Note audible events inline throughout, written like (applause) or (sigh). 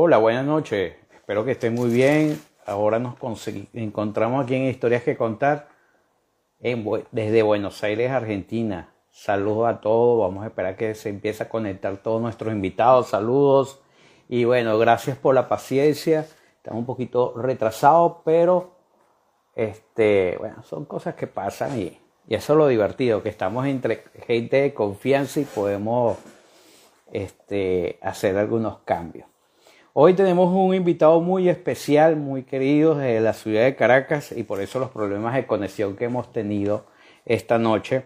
Hola, buenas noches. Espero que estén muy bien. Ahora nos encontramos aquí en Historias que Contar desde Buenos Aires, Argentina. Saludos a todos. Vamos a esperar que se empiece a conectar todos nuestros invitados. Saludos. Y bueno, gracias por la paciencia. Estamos un poquito retrasados, pero este, bueno, son cosas que pasan y, y eso es lo divertido, que estamos entre gente de confianza y podemos este, hacer algunos cambios. Hoy tenemos un invitado muy especial, muy querido de la ciudad de Caracas y por eso los problemas de conexión que hemos tenido esta noche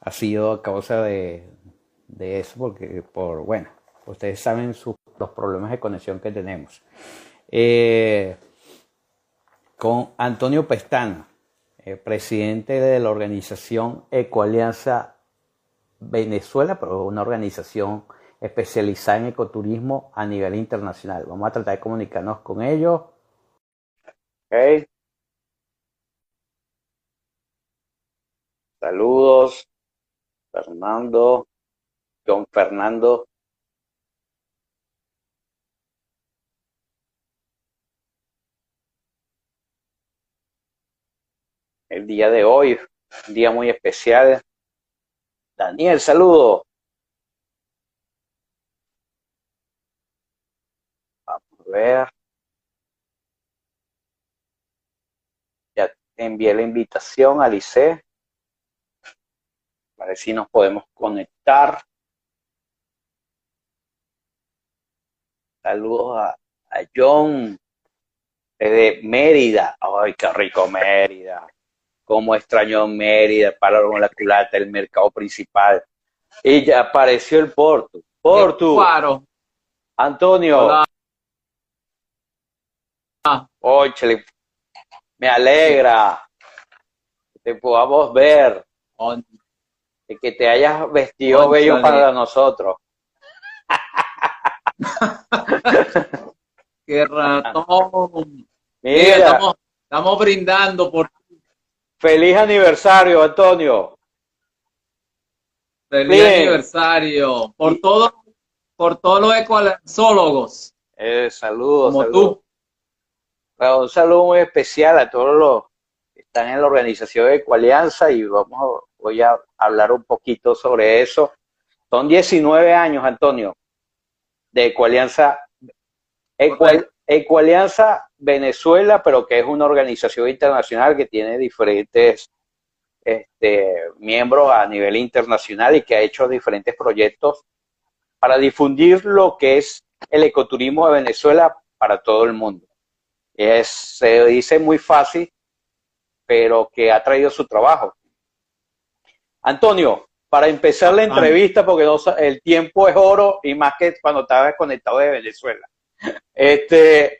ha sido a causa de, eso, porque por, bueno, ustedes saben los problemas de conexión que tenemos. Eh, con Antonio Pestana, eh, presidente de la organización Ecoalianza Venezuela, pero una organización especializada en ecoturismo a nivel internacional. Vamos a tratar de comunicarnos con ellos. Saludos, Fernando, John Fernando. El día de hoy, un día muy especial. Daniel, saludo. Ver. Ya envié la invitación a Lice. A ver si nos podemos conectar. Saludos a, John de Mérida. Ay, qué rico Mérida. Cómo extraño Mérida, para la culata, el mercado principal. Y ya apareció el Porto. Porto. Claro. Antonio. Oh, me alegra que te podamos ver, y que te hayas vestido bello para nosotros. (laughs) Qué ratón. Mira, estamos, brindando por Feliz aniversario, Antonio. Feliz aniversario. Por todo, por todos los ecoalenzólogos. Eh, saludos. Como tú un saludo muy especial a todos los que están en la organización de Ecoalianza y vamos voy a hablar un poquito sobre eso. Son 19 años, Antonio, de Ecoalianza, Ecoalianza Venezuela, pero que es una organización internacional que tiene diferentes este, miembros a nivel internacional y que ha hecho diferentes proyectos para difundir lo que es el ecoturismo de Venezuela para todo el mundo. Es, se dice muy fácil, pero que ha traído su trabajo. Antonio, para empezar la entrevista, porque el tiempo es oro y más que cuando estaba conectado de Venezuela. Este,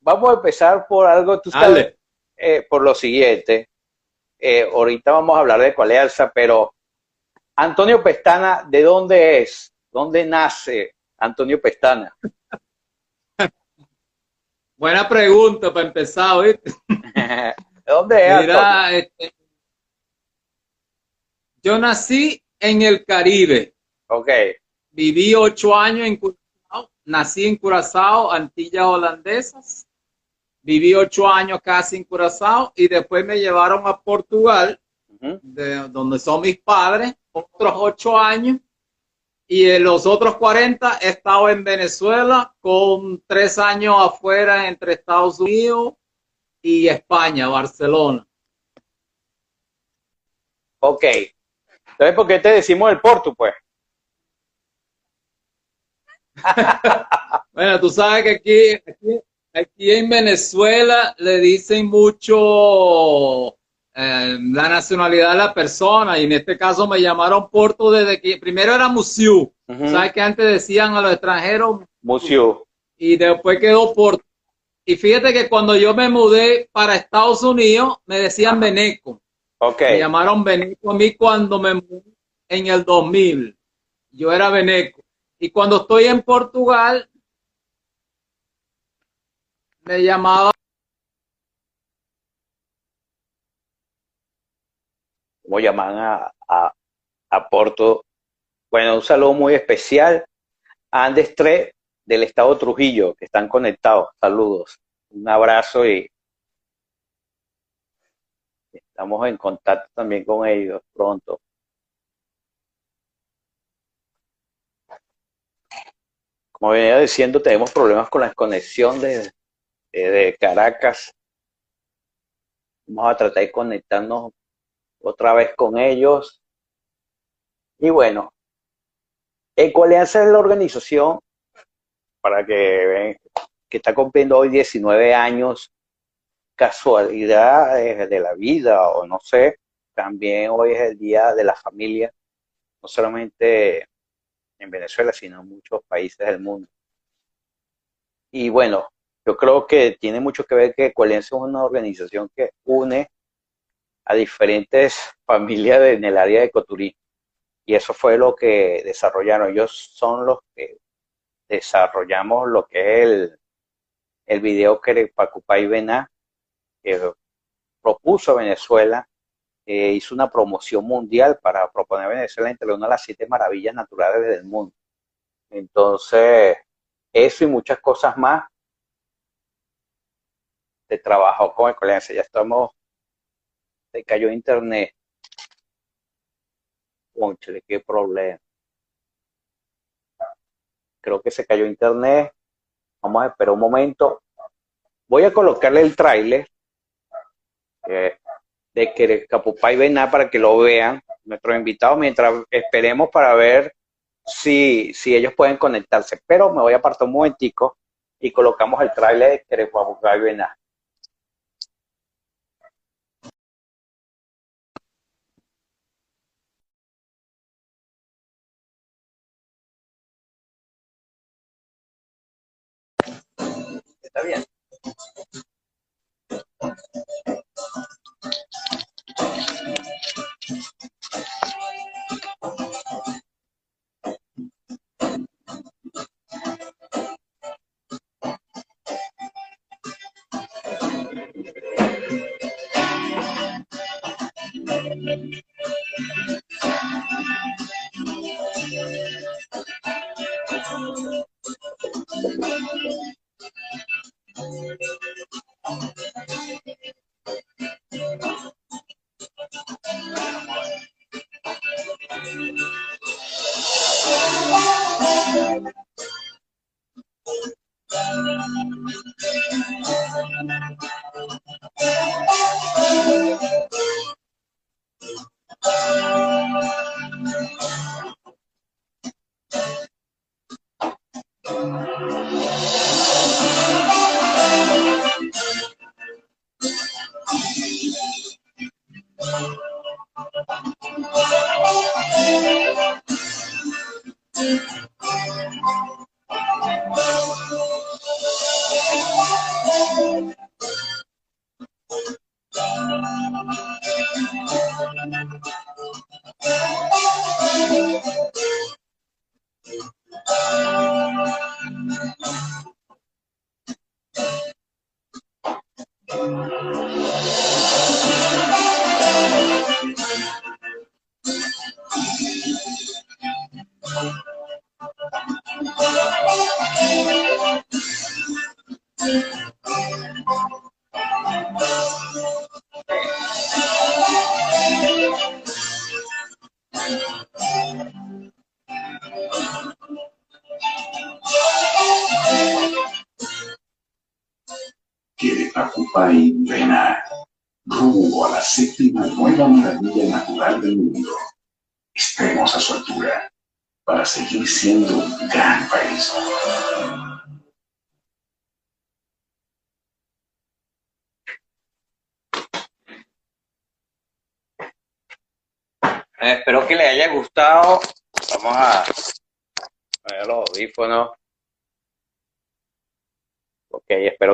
vamos a empezar por algo, tú sabes, eh, por lo siguiente. Eh, ahorita vamos a hablar de Coalealza, pero Antonio Pestana, ¿de dónde es? ¿Dónde nace Antonio Pestana? Buena pregunta para empezar, ¿viste? (laughs) ¿Dónde es? Mira, este, yo nací en el Caribe. Ok. Viví ocho años en Curazao. Nací en Curazao, Antillas Holandesas. Viví ocho años casi en Curazao y después me llevaron a Portugal, de donde son mis padres, otros ocho años y en los otros 40 he estado en Venezuela con tres años afuera entre Estados Unidos y España, Barcelona. Ok. Entonces, ¿por qué te decimos el Porto, pues? (laughs) bueno, tú sabes que aquí, aquí, aquí en Venezuela le dicen mucho eh, la nacionalidad de la persona y en este caso me llamaron Porto desde que primero era Musiu, ¿sabes que antes decían a los extranjeros Musiu y después quedó Porto. Y fíjate que cuando yo me mudé para Estados Unidos me decían Beneco. Okay. Me llamaron Beneco a mí cuando me mudé en el 2000. Yo era Beneco. Y cuando estoy en Portugal me llamaba como llaman a, a, Porto. Bueno, un saludo muy especial. Andes 3 del estado Trujillo, que están conectados. Saludos. Un abrazo y estamos en contacto también con ellos pronto. Como venía diciendo, tenemos problemas con la conexión de, de Caracas. Vamos a tratar de conectarnos otra vez con ellos. Y bueno, Ecoalianza es la organización para que que está cumpliendo hoy 19 años, casualidad de la vida o no sé, también hoy es el Día de la Familia, no solamente en Venezuela, sino en muchos países del mundo. Y bueno, yo creo que tiene mucho que ver que Ecoalianza es una organización que une a diferentes (laughs) familias en el área de ecoturismo. Y eso fue lo que desarrollaron. Ellos son los que desarrollamos lo que es el, el video que Pacupay Bená que propuso Venezuela, eh, hizo una promoción mundial para proponer a Venezuela entre una de las siete maravillas naturales del mundo. Entonces, eso y muchas cosas más de trabajo con Ecolencia. Ya estamos, se cayó internet. Conchale, qué problema. Creo que se cayó internet. Vamos a esperar un momento. Voy a colocarle el tráiler eh, de que Capupay Bená para que lo vean nuestros invitados mientras esperemos para ver si, si ellos pueden conectarse. Pero me voy a apartar un momentico y colocamos el tráiler de Capupay Bená.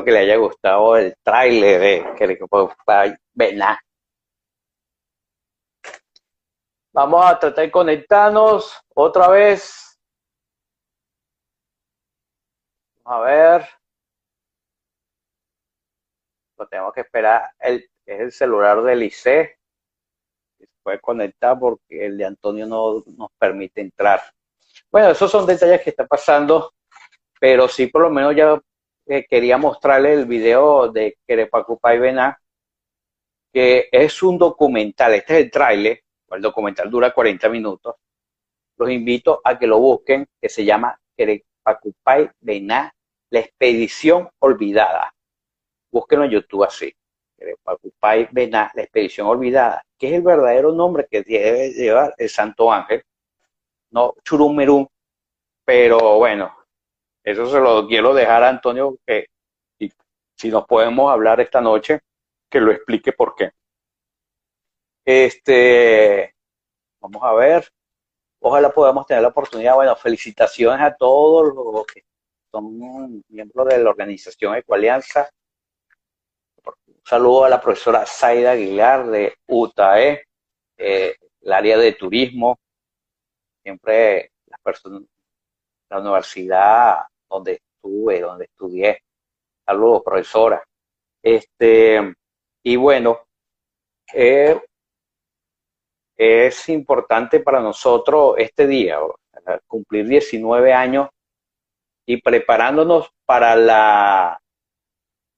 Que le haya gustado el trailer de que Bená. Vamos a tratar de conectarnos otra vez. A ver. Lo tenemos que esperar. El, es el celular del IC. Se puede conectar porque el de Antonio no nos permite entrar. Bueno, esos son detalles que están pasando, pero sí por lo menos ya eh, quería mostrarle el video de Querepacupay Bená, que es un documental, este es el tráiler, el documental dura 40 minutos. Los invito a que lo busquen, que se llama Querepacupay Bená, la expedición olvidada. Búsquenlo en YouTube así. Querepacupay Bená, la expedición olvidada, que es el verdadero nombre que debe llevar el Santo Ángel, no Churumerú, pero bueno, eso se lo quiero dejar a Antonio, que si nos podemos hablar esta noche, que lo explique por qué. Este, vamos a ver, ojalá podamos tener la oportunidad, bueno, felicitaciones a todos los que son miembros de la organización Ecoalianza. Un saludo a la profesora Zaida Aguilar de UTAE, eh, el área de turismo, siempre las personas, la universidad donde estuve, donde estudié. Saludos, profesora. Este, y bueno, eh, es importante para nosotros este día, cumplir 19 años y preparándonos para la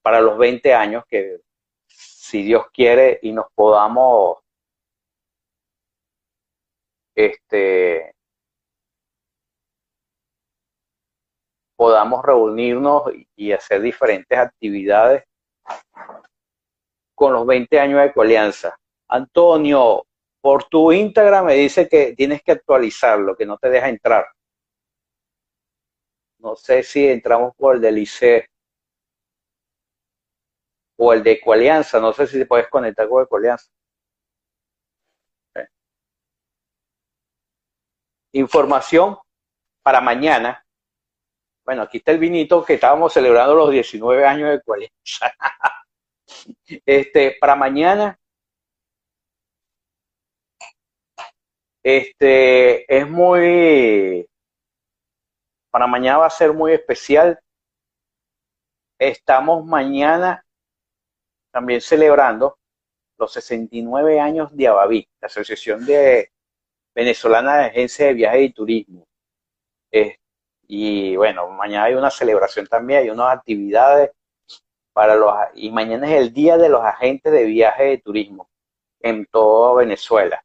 para los 20 años que si Dios quiere y nos podamos este podamos reunirnos y hacer diferentes actividades con los 20 años de Coalianza. Antonio, por tu Instagram me dice que tienes que actualizarlo, que no te deja entrar. No sé si entramos por el del ICE o el de Ecoalianza. No sé si te puedes conectar con Ecoalianza. Información para mañana bueno, aquí está el vinito que estábamos celebrando los 19 años de cual (laughs) este, para mañana, este, es muy, para mañana va a ser muy especial. Estamos mañana también celebrando los 69 años de Abaví, la Asociación de Venezolana de Agencia de Viajes y Turismo. Y bueno, mañana hay una celebración también, hay unas actividades para los, y mañana es el día de los agentes de viaje de turismo en toda Venezuela.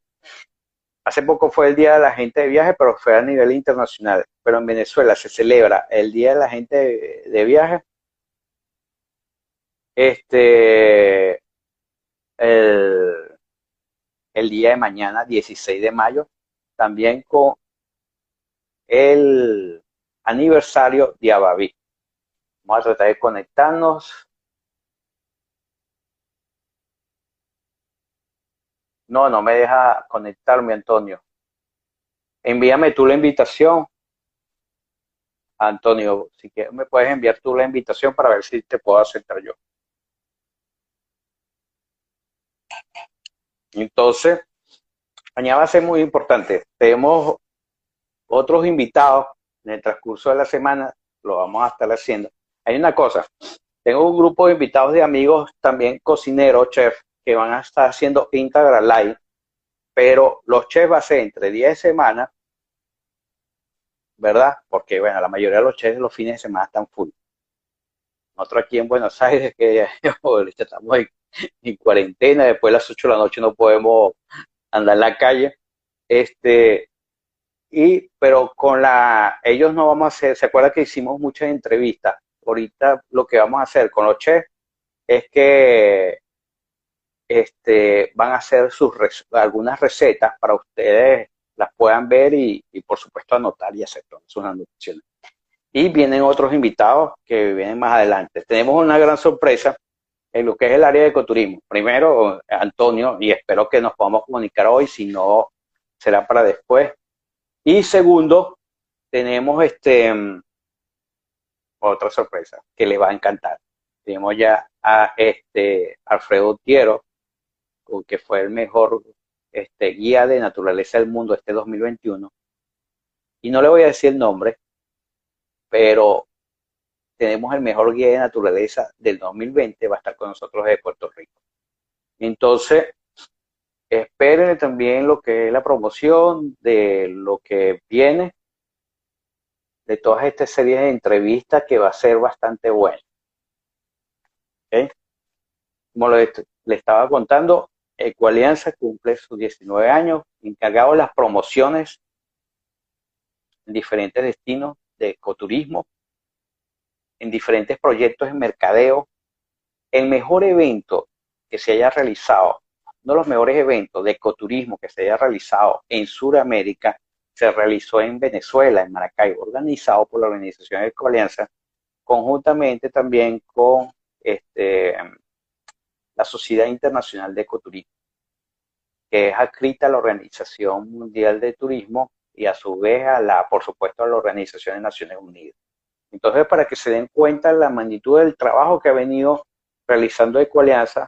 Hace poco fue el día de la agente de viaje, pero fue a nivel internacional. Pero en Venezuela se celebra el día de la gente de, viaje. Este, el, el día de mañana, 16 de mayo, también con el aniversario de Abaví. Vamos a tratar de conectarnos. No, no me deja conectarme, Antonio. Envíame tú la invitación. Antonio, si quieres, me puedes enviar tú la invitación para ver si te puedo aceptar yo. Entonces, mañana va a ser muy importante. Tenemos otros invitados en el transcurso de la semana lo vamos a estar haciendo. Hay una cosa, tengo un grupo de invitados de amigos, también cocineros, chefs, que van a estar haciendo Integral Live, pero los chefs va a ser entre 10 semanas, ¿verdad? Porque, bueno, la mayoría de los chefs los fines de semana están full. Nosotros aquí en Buenos Aires, que (laughs) estamos en, en, cuarentena, después de las 8 de la noche no podemos andar en la calle. Este, y, pero con la, ellos no vamos a hacer, se acuerda que hicimos muchas entrevistas. Ahorita lo que vamos a hacer con los chefs es que este, van a hacer sus algunas recetas para ustedes las puedan ver y, por supuesto anotar y hacer todas sus anotaciones. Y vienen otros invitados que vienen más adelante. Tenemos una gran sorpresa en lo que es el área de ecoturismo. Primero, Antonio, y espero que nos podamos comunicar hoy, si no, será para después. Y segundo, tenemos este otra sorpresa que le va a encantar. Tenemos ya a este Alfredo Tiero, que fue el mejor este, guía de naturaleza del mundo este 2021. Y no le voy a decir el nombre, pero tenemos el mejor guía de naturaleza del 2020, va a estar con nosotros de Puerto Rico. Entonces, esperen también lo que es la promoción de lo que viene de todas estas series de entrevistas que va a ser bastante buena. Como le, estaba contando, Ecoalianza cumple sus 19 años, encargado de las promociones en diferentes destinos de ecoturismo, en diferentes proyectos de mercadeo. El mejor evento que se haya realizado, uno de los mejores eventos de ecoturismo que se haya realizado en Sudamérica, se realizó en Venezuela, en Maracaibo, organizado por la organización Ecoalianza, conjuntamente también con este, la Sociedad Internacional de Ecoturismo, que es adscrita a la Organización Mundial de Turismo y a su vez a la, por supuesto, a la Organización de Naciones Unidas. Entonces, para que se den cuenta la magnitud del trabajo que ha venido realizando Ecoalianza,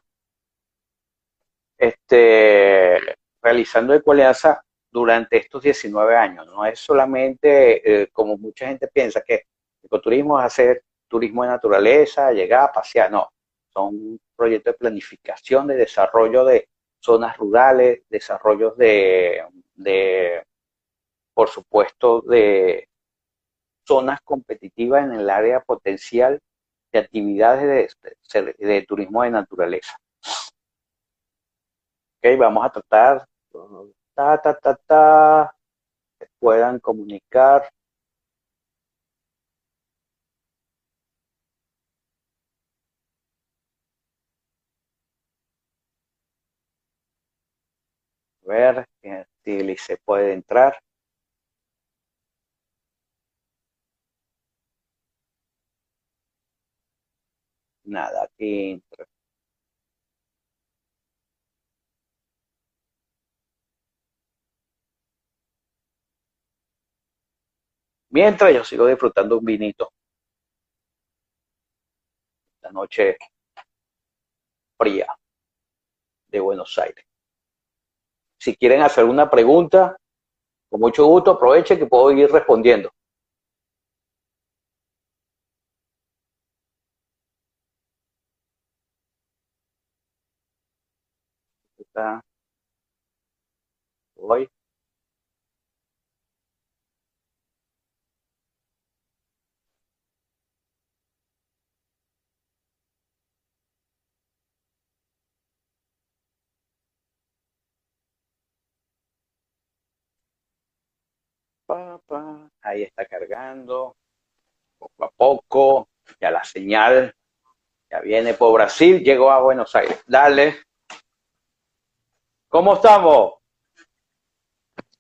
este, realizando Ecoalianza durante estos 19 años. No es solamente, eh, como mucha gente piensa, que ecoturismo es hacer turismo de naturaleza, llegar a pasear, no. Son proyectos de planificación, de desarrollo de zonas rurales, desarrollos de, de por supuesto, de zonas competitivas en el área potencial de actividades de, turismo de naturaleza. Vamos a tratar, ta, ta, ta, ta, que puedan comunicar ver si se puede entrar. Nada, aquí entra. Mientras yo sigo disfrutando un vinito. Esta noche fría de Buenos Aires. Si quieren hacer una pregunta, con mucho gusto aprovechen que puedo ir respondiendo. Voy. Ahí está cargando. Poco a poco. Ya la señal ya viene por Brasil. Llegó a Buenos Aires. Dale. ¿Cómo estamos?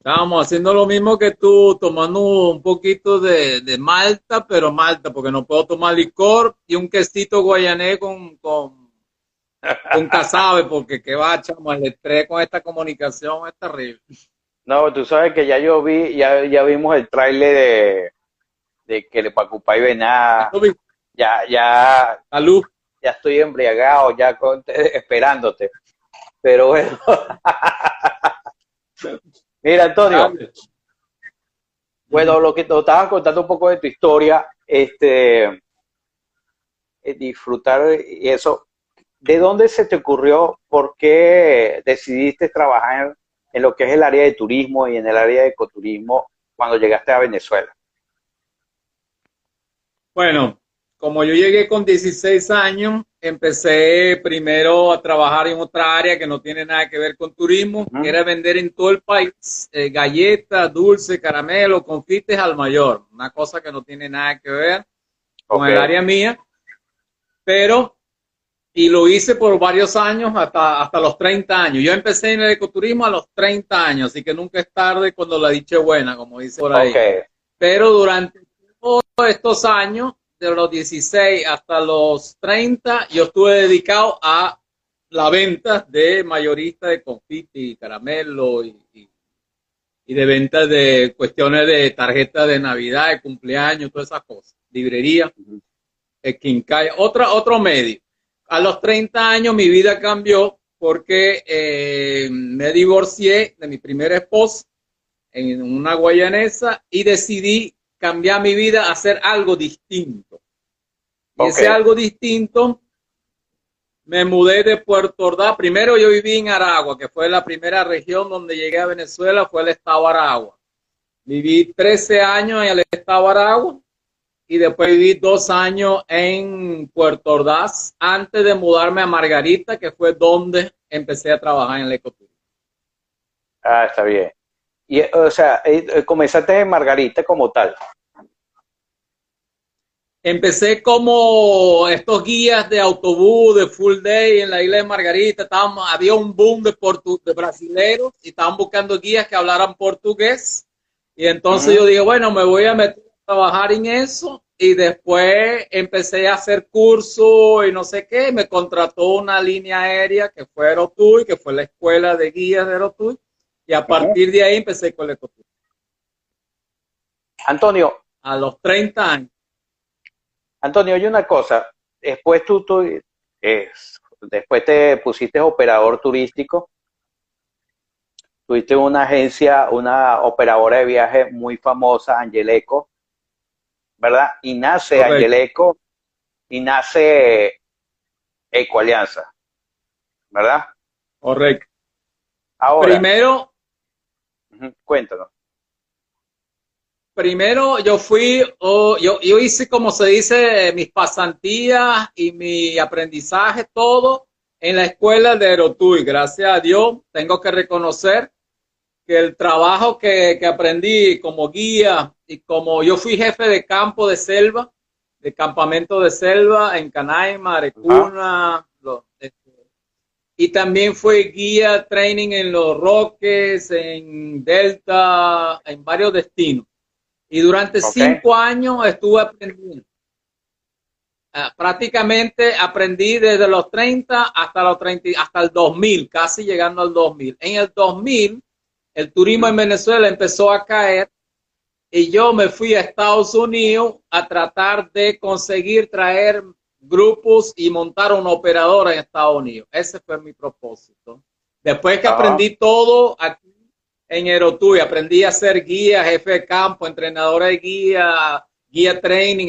Estábamos haciendo lo mismo que tú, tomando un poquito de, malta, pero malta, porque no puedo tomar licor y un quesito guayané con, con, con casabe, porque qué va, chamo, el estrés con esta comunicación es terrible. No, tú sabes que ya yo vi, ya, ya vimos el trailer de, de que le y Vená. Ya, ya. Salud. Ya estoy embriagado, ya esperándote. Pero bueno. (laughs) Mira, Antonio. Bueno, lo que te estabas contando un poco de tu historia, este, eh, disfrutar y eso. ¿De dónde se te ocurrió? ¿Por qué decidiste trabajar en lo que es el área de turismo y en el área de ecoturismo cuando llegaste a Venezuela? Bueno, como yo llegué con 16 años, empecé primero a trabajar en otra área que no tiene nada que ver con turismo, que era vender en todo el país eh, galletas, dulces, caramelos, confites al mayor, una cosa que no tiene nada que ver con el área mía, pero y lo hice por varios años, hasta, hasta los 30 años. Yo empecé en el ecoturismo a los 30 años, así que nunca es tarde cuando la dicha buena, como dice por ahí. Pero durante todos estos años, de los 16 hasta los 30, yo estuve dedicado a la venta de mayorista de confite y caramelo y, y, de venta de cuestiones de tarjetas de Navidad, de cumpleaños, todas esas cosas. Librería, Quincay, otra, otro medio a los 30 años mi vida cambió porque eh, me divorcié de mi primera esposa en una guayanesa y decidí cambiar mi vida a hacer algo distinto. Y ese algo distinto me mudé de Puerto Ordaz. Primero yo viví en Aragua, que fue la primera región donde llegué a Venezuela, fue el estado Aragua. Viví 13 años en el estado Aragua y después viví dos años en Puerto Ordaz antes de mudarme a Margarita, que fue donde empecé a trabajar en el ecoturismo. Ah, está bien. Y, o sea, eh, eh, comenzaste en Margarita como tal. Empecé como estos guías de autobús, de full day en la isla de Margarita. Estábamos, había un boom de, de brasileros y estaban buscando guías que hablaran portugués. Y entonces yo dije, bueno, me voy a meter trabajar en eso y después empecé a hacer cursos y no sé qué. Me contrató una línea aérea que fue Aerotuy, que fue la escuela de guías de Aerotuy. Y a partir de ahí empecé con el ecoturismo. Antonio. A los 30 años. Antonio, oye una cosa. Después tú, tú eh, después te pusiste operador turístico. Tuviste una agencia, una operadora de viaje muy famosa, Angeleco ¿verdad? Y nace Angeleco y nace Ecoalianza, ¿verdad? Correcto. Ahora, primero, cuéntanos. Primero yo fui, yo, yo hice como se dice, mis pasantías y mi aprendizaje, todo en la escuela de Aerotuy. Gracias a Dios, tengo que reconocer que el trabajo que, aprendí como guía y como yo fui jefe de campo de selva, de campamento de selva en Canaima, Arecuna, este, y también fue guía training en Los Roques, en Delta, en varios destinos. Y durante cinco años estuve aprendiendo. Ah, prácticamente aprendí desde los 30 hasta los 30, hasta el 2000, casi llegando al 2000. En el 2000 el turismo en Venezuela empezó a caer y yo me fui a Estados Unidos a tratar de conseguir traer grupos y montar una operadora en Estados Unidos. Ese fue mi propósito. Después que ah. aprendí todo aquí en Aerotuy, aprendí a ser guía, jefe de campo, entrenadora de guía, guía training,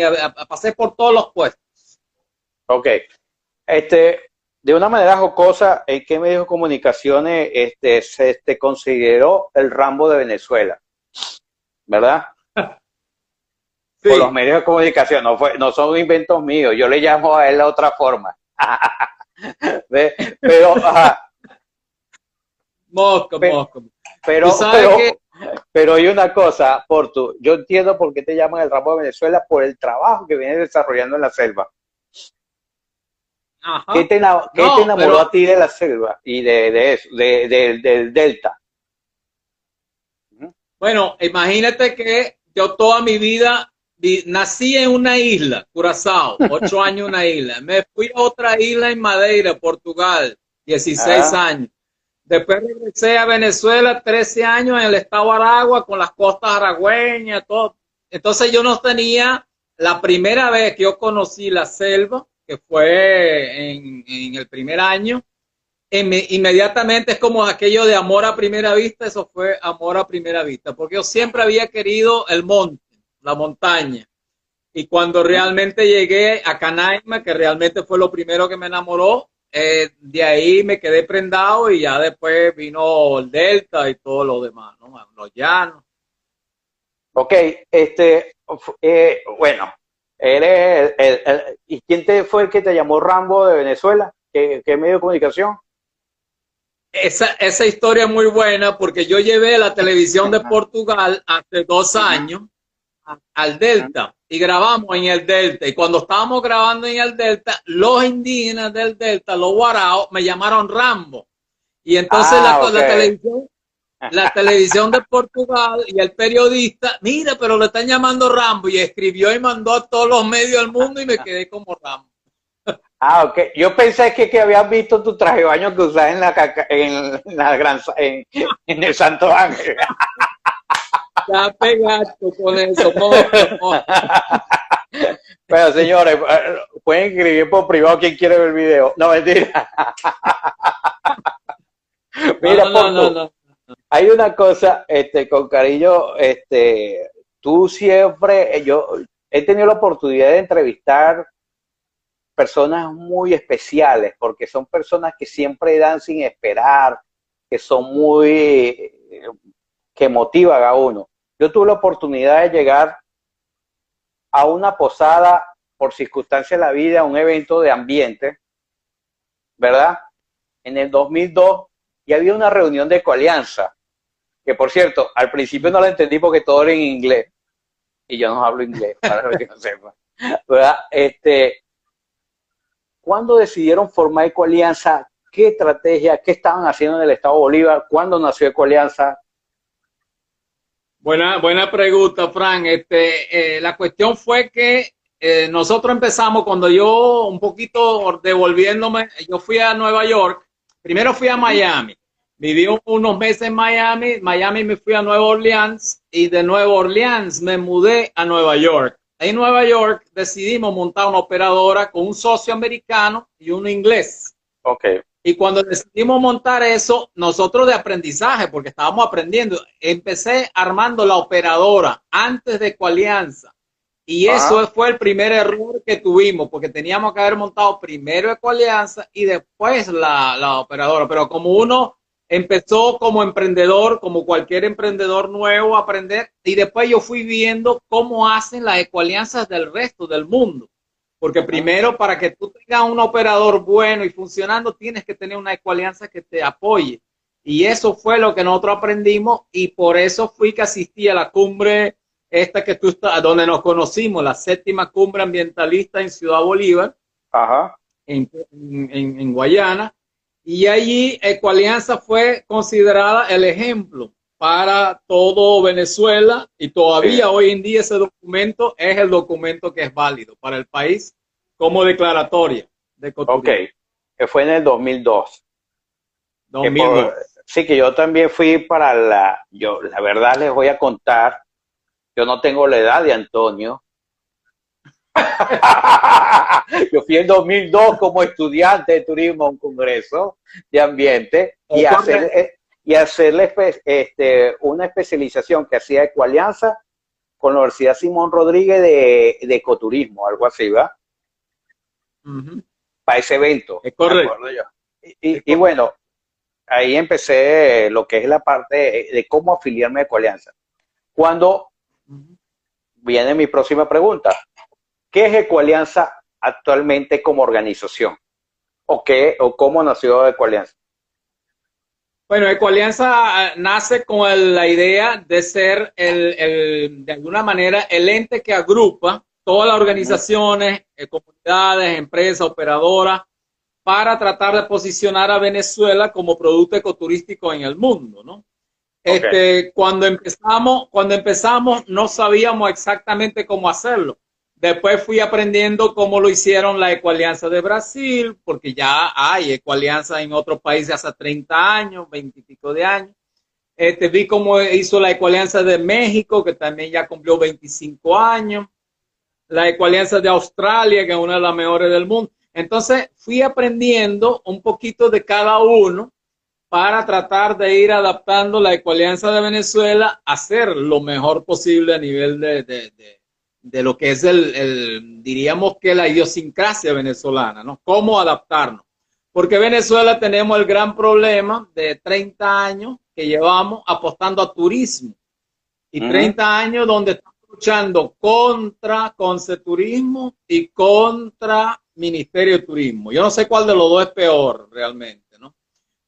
pasé por todos los puestos. Ok. Este, de una manera jocosa, ¿en qué medios de comunicaciones este, se te consideró el Rambo de Venezuela? ¿Verdad? (laughs) Por los medios de comunicación, no, fue, no son inventos míos, yo le llamo a él de otra forma. (laughs) pero, ajá. Mosco, pero, mosco. Pero, pero, hay una cosa, por tu, yo entiendo por qué te llaman el Rambo de Venezuela, por el trabajo que viene desarrollando en la selva. ¿Qué te, enamoró a ti de la selva y de, eso, del delta? Bueno, imagínate que yo toda mi vida nací en una isla, Curazao, (laughs) ocho años en una isla. Me fui a otra isla en Madeira, Portugal, 16 ah. años. Después regresé a Venezuela, 13 años en el estado de Aragua, con las costas aragüeñas, todo. Entonces yo no tenía, la primera vez que yo conocí la selva, que fue en, el primer año, inmediatamente es como aquello de amor a primera vista, eso fue amor a primera vista, porque yo siempre había querido el monte, la montaña. Y cuando realmente llegué a Canaima, que realmente fue lo primero que me enamoró, eh, de ahí me quedé prendado y ya después vino el Delta y todo lo demás, ¿no? los llanos. Ok, este, eh, bueno, ¿Y quién te fue el que te llamó Rambo de Venezuela? ¿Qué, medio de comunicación? Esa, esa historia es muy buena porque yo llevé la televisión de Portugal hace dos años al Delta y grabamos en el Delta. Y cuando estábamos grabando en el Delta, los indígenas del Delta, los guaraos, me llamaron Rambo. Y entonces la, ah, la, televisión la (laughs) televisión de Portugal y el periodista, mira, pero le están llamando Rambo y escribió y mandó a todos los medios del mundo y me quedé como Rambo. Ah, ok. Yo pensé que, que habían visto tu traje de baño que usas en la, en la gran, en, el Santo Ángel. (laughs) Ya pegaste con eso. Pero señores, pueden escribir por privado quien quiere ver el video. No, mentira. (laughs) Mira, no, no, no, hay una cosa, este, con cariño, este, tú siempre, yo he tenido la oportunidad de entrevistar personas muy especiales, porque son personas que siempre dan sin esperar, que son muy, que motivan a uno. yo tuve la oportunidad de llegar a una posada por circunstancias de la vida, a un evento de ambiente, ¿verdad? En el 2002 y había una reunión de coalianza, que por cierto, al principio no la entendí porque todo era en inglés, y yo no hablo inglés, para que no sepa, ¿verdad? Este, ¿Cuándo decidieron formar Ecoalianza? ¿Qué estrategia? ¿Qué estaban haciendo en el Estado Bolívar? ¿Cuándo nació Ecoalianza? Buena, buena pregunta, Frank. Este, eh, la cuestión fue que eh, nosotros empezamos cuando yo, un poquito devolviéndome, yo fui a Nueva York, primero fui a Miami, viví unos meses en Miami, Miami me fui a Nueva Orleans y de Nueva Orleans me mudé a Nueva York. En Nueva York decidimos montar una operadora con un socio americano y uno inglés. Ok. Y cuando decidimos montar eso, nosotros de aprendizaje, porque estábamos aprendiendo, empecé armando la operadora antes de Ecoalianza. Y eso fue el primer error que tuvimos, porque teníamos que haber montado primero Ecoalianza y después la, la operadora. Pero como uno empezó como emprendedor, como cualquier emprendedor nuevo a aprender, y después yo fui viendo cómo hacen las ecoalianzas del resto del mundo. Porque primero, para que tú tengas un operador bueno y funcionando, tienes que tener una ecoalianza que te apoye. Y eso fue lo que nosotros aprendimos y por eso fui que asistí a la cumbre esta que tú estás, donde nos conocimos, la séptima cumbre ambientalista en Ciudad Bolívar, En, en, Guayana. Y allí Ecoalianza fue considerada el ejemplo para todo Venezuela y todavía hoy en día ese documento es el documento que es válido para el país como declaratoria de Ok, que fue en el 2002. 2002. sí, que yo también fui para la, yo la verdad les voy a contar, yo no tengo la edad de Antonio. (laughs) yo fui en 2002 como estudiante de turismo a un congreso de ambiente y hacer, y hacerle este, una especialización que hacía Ecoalianza con la Universidad Simón Rodríguez de, ecoturismo, algo así, ¿va? Para ese evento. Es correcto. Y, bueno, ahí empecé lo que es la parte de, cómo afiliarme a Ecoalianza. Cuando viene mi próxima pregunta, ¿qué es Ecoalianza actualmente como organización? ¿O, qué, o cómo nació Ecoalianza? Bueno, Ecoalianza eh, nace con la idea de ser, el, de alguna manera, el ente que agrupa todas las organizaciones, eh, comunidades, empresas, operadoras, para tratar de posicionar a Venezuela como producto ecoturístico en el mundo, ¿no? Este, cuando empezamos, cuando empezamos, no sabíamos exactamente cómo hacerlo. Después fui aprendiendo cómo lo hicieron la Ecoalianza de Brasil, porque ya hay Ecoalianza en otros países hace 30 años, 20 y pico de años. Este, vi cómo hizo la Ecoalianza de México, que también ya cumplió 25 años. La Ecoalianza de Australia, que es una de las mejores del mundo. Entonces fui aprendiendo un poquito de cada uno para tratar de ir adaptando la Ecoalianza de Venezuela a hacer lo mejor posible a nivel de de lo que es el, diríamos que la idiosincrasia venezolana, ¿no? Cómo adaptarnos. Porque Venezuela tenemos el gran problema de 30 años que llevamos apostando a turismo. Y 30 años donde estamos luchando contra Turismo y contra Ministerio de Turismo. Yo no sé cuál de los dos es peor realmente, ¿no?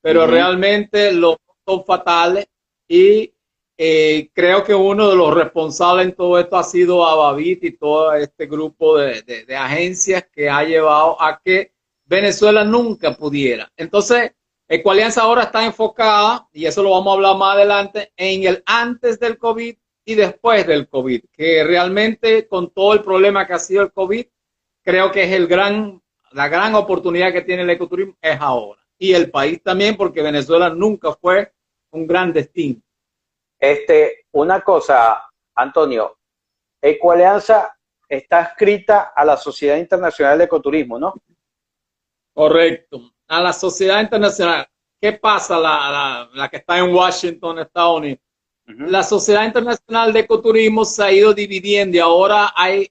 Pero realmente los dos son fatales y eh, creo que uno de los responsables en todo esto ha sido Abavit y todo este grupo de, agencias que ha llevado a que Venezuela nunca pudiera. Entonces, Ecoalianza ahora está enfocada, y eso lo vamos a hablar más adelante, en el antes del COVID y después del COVID, que realmente con todo el problema que ha sido el COVID, creo que es el gran, la gran oportunidad que tiene el ecoturismo es ahora. Y el país también, porque Venezuela nunca fue un gran destino. Este, una cosa, Antonio, Ecoalianza está escrita a la Sociedad Internacional de Ecoturismo, ¿no? Correcto, a la Sociedad Internacional. ¿Qué pasa la, la, que está en Washington, Estados Unidos? La Sociedad Internacional de Ecoturismo se ha ido dividiendo y ahora hay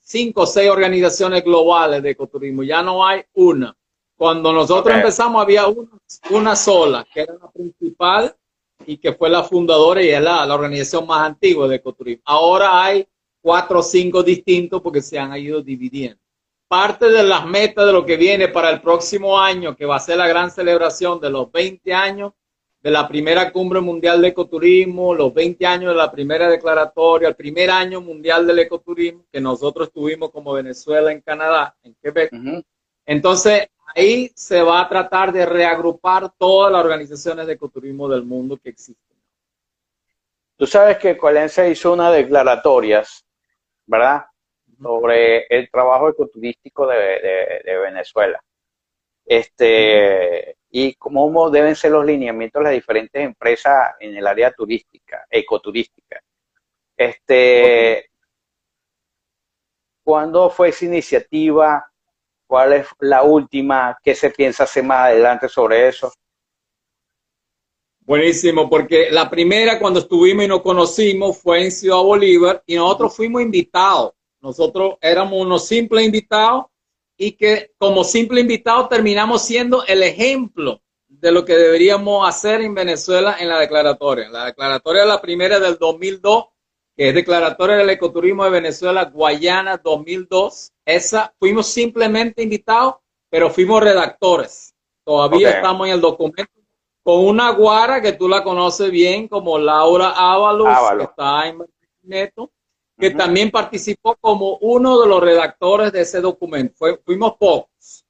cinco o seis organizaciones globales de ecoturismo, ya no hay una. Cuando nosotros empezamos había una, una sola, que era la principal, y que fue la fundadora y es la, la organización más antigua de ecoturismo. Ahora hay cuatro o cinco distintos porque se han ido dividiendo. Parte de las metas de lo que viene para el próximo año, que va a ser la gran celebración de los 20 años de la primera cumbre mundial de ecoturismo, los 20 años de la primera declaratoria, el primer año mundial del ecoturismo, que nosotros tuvimos como Venezuela en Canadá, en Quebec. Entonces, ahí se va a tratar de reagrupar todas las organizaciones de ecoturismo del mundo que existen. Tú sabes que Colense hizo unas declaratorias, ¿verdad? Sobre el trabajo ecoturístico de, de Venezuela. Este, y cómo deben ser los lineamientos de las diferentes empresas en el área turística, ecoturística. Este, ¿Cuándo fue esa iniciativa? ¿Cuál es la última? ¿Qué se piensa hacer más adelante sobre eso? Buenísimo, porque la primera cuando estuvimos y nos conocimos fue en Ciudad Bolívar y nosotros fuimos invitados. Nosotros éramos unos simples invitados y que como simple invitado terminamos siendo el ejemplo de lo que deberíamos hacer en Venezuela en la declaratoria. La declaratoria la primera del 2002, que es Declaratoria del Ecoturismo de Venezuela, Guayana 2002. Esa fuimos simplemente invitados, pero fuimos redactores. Todavía estamos en el documento con una guara que tú la conoces bien como Laura Ábalos, que está en Neto que también participó como uno de los redactores de ese documento. fuimos pocos.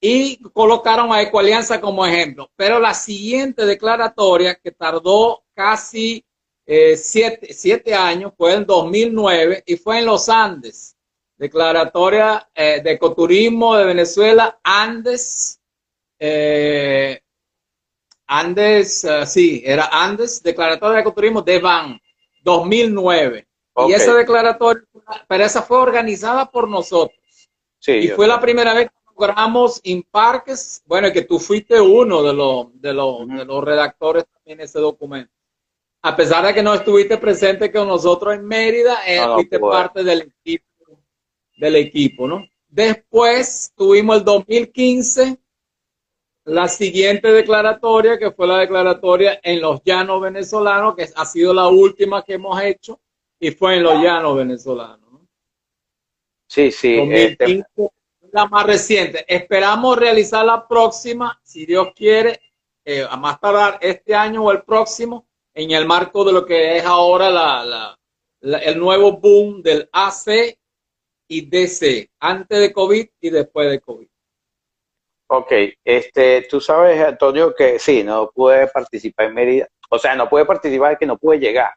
Y colocaron a Ecoalianza como ejemplo. Pero la siguiente declaratoria, que tardó casi eh, siete, años, fue en 2009 y fue en los Andes. Declaratoria eh, de ecoturismo de Venezuela, Andes. Eh, Andes, sí, era Andes, declaratoria de ecoturismo de Van, 2009. Y esa declaratoria, pero esa fue organizada por nosotros. Sí, y fue la primera vez que logramos en parques, bueno, que tú fuiste uno de los, de los, de los redactores también de ese documento. A pesar de que no estuviste presente con nosotros en Mérida, eh, fuiste parte del equipo, del equipo, ¿no? Después tuvimos el 2015, la siguiente declaratoria, que fue la declaratoria en los llanos venezolanos, que ha sido la última que hemos hecho y fue en los llanos venezolanos. Sí, sí. Este... La más reciente. Esperamos realizar la próxima, si Dios quiere, eh, a más tardar este año o el próximo, en el marco de lo que es ahora la, el nuevo boom del AC y DC, antes de COVID y después de COVID. Ok, este, tú sabes, Antonio, que sí, no pude participar en Mérida, o sea, no pude participar, que no pude llegar,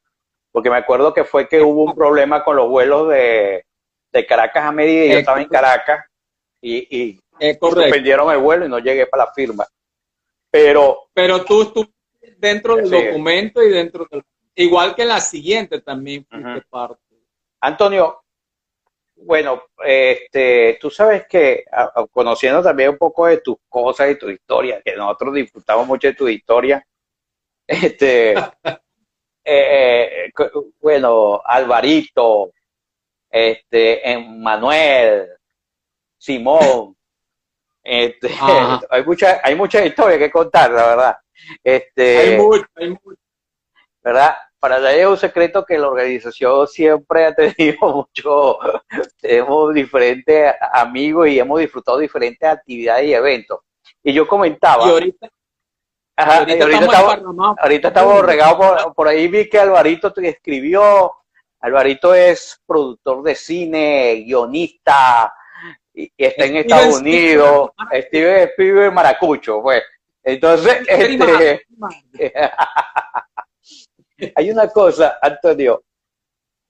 porque me acuerdo que fue que hubo un problema con los vuelos de, Caracas a Mérida y yo estaba en Caracas y, y, suspendieron el vuelo y no llegué para la firma. Pero, pero tú estuviste dentro del documento y dentro del... Igual que en la siguiente también fuiste parte. Antonio, bueno, este, tú sabes que conociendo también un poco de tus cosas y tu historia, que nosotros disfrutamos mucho de tu historia, (laughs) este, (laughs) Eh, eh, bueno, Alvarito, este, Manuel, Simón, (laughs) este, hay muchas hay mucha historias que contar, la verdad. Este, hay mucho, hay mucho. ¿Verdad? Para nadie es un secreto que la organización siempre ha tenido (laughs) mucho, tenemos diferentes amigos y hemos disfrutado diferentes actividades y eventos. Y yo comentaba, ahorita, estamos, regados por, ahí. Vi que Alvarito te escribió. Alvarito es productor de cine, guionista, y, está en Estados Unidos. Steve vive en Maracucho, pues. Entonces, este, (laughs) hay una cosa, Antonio,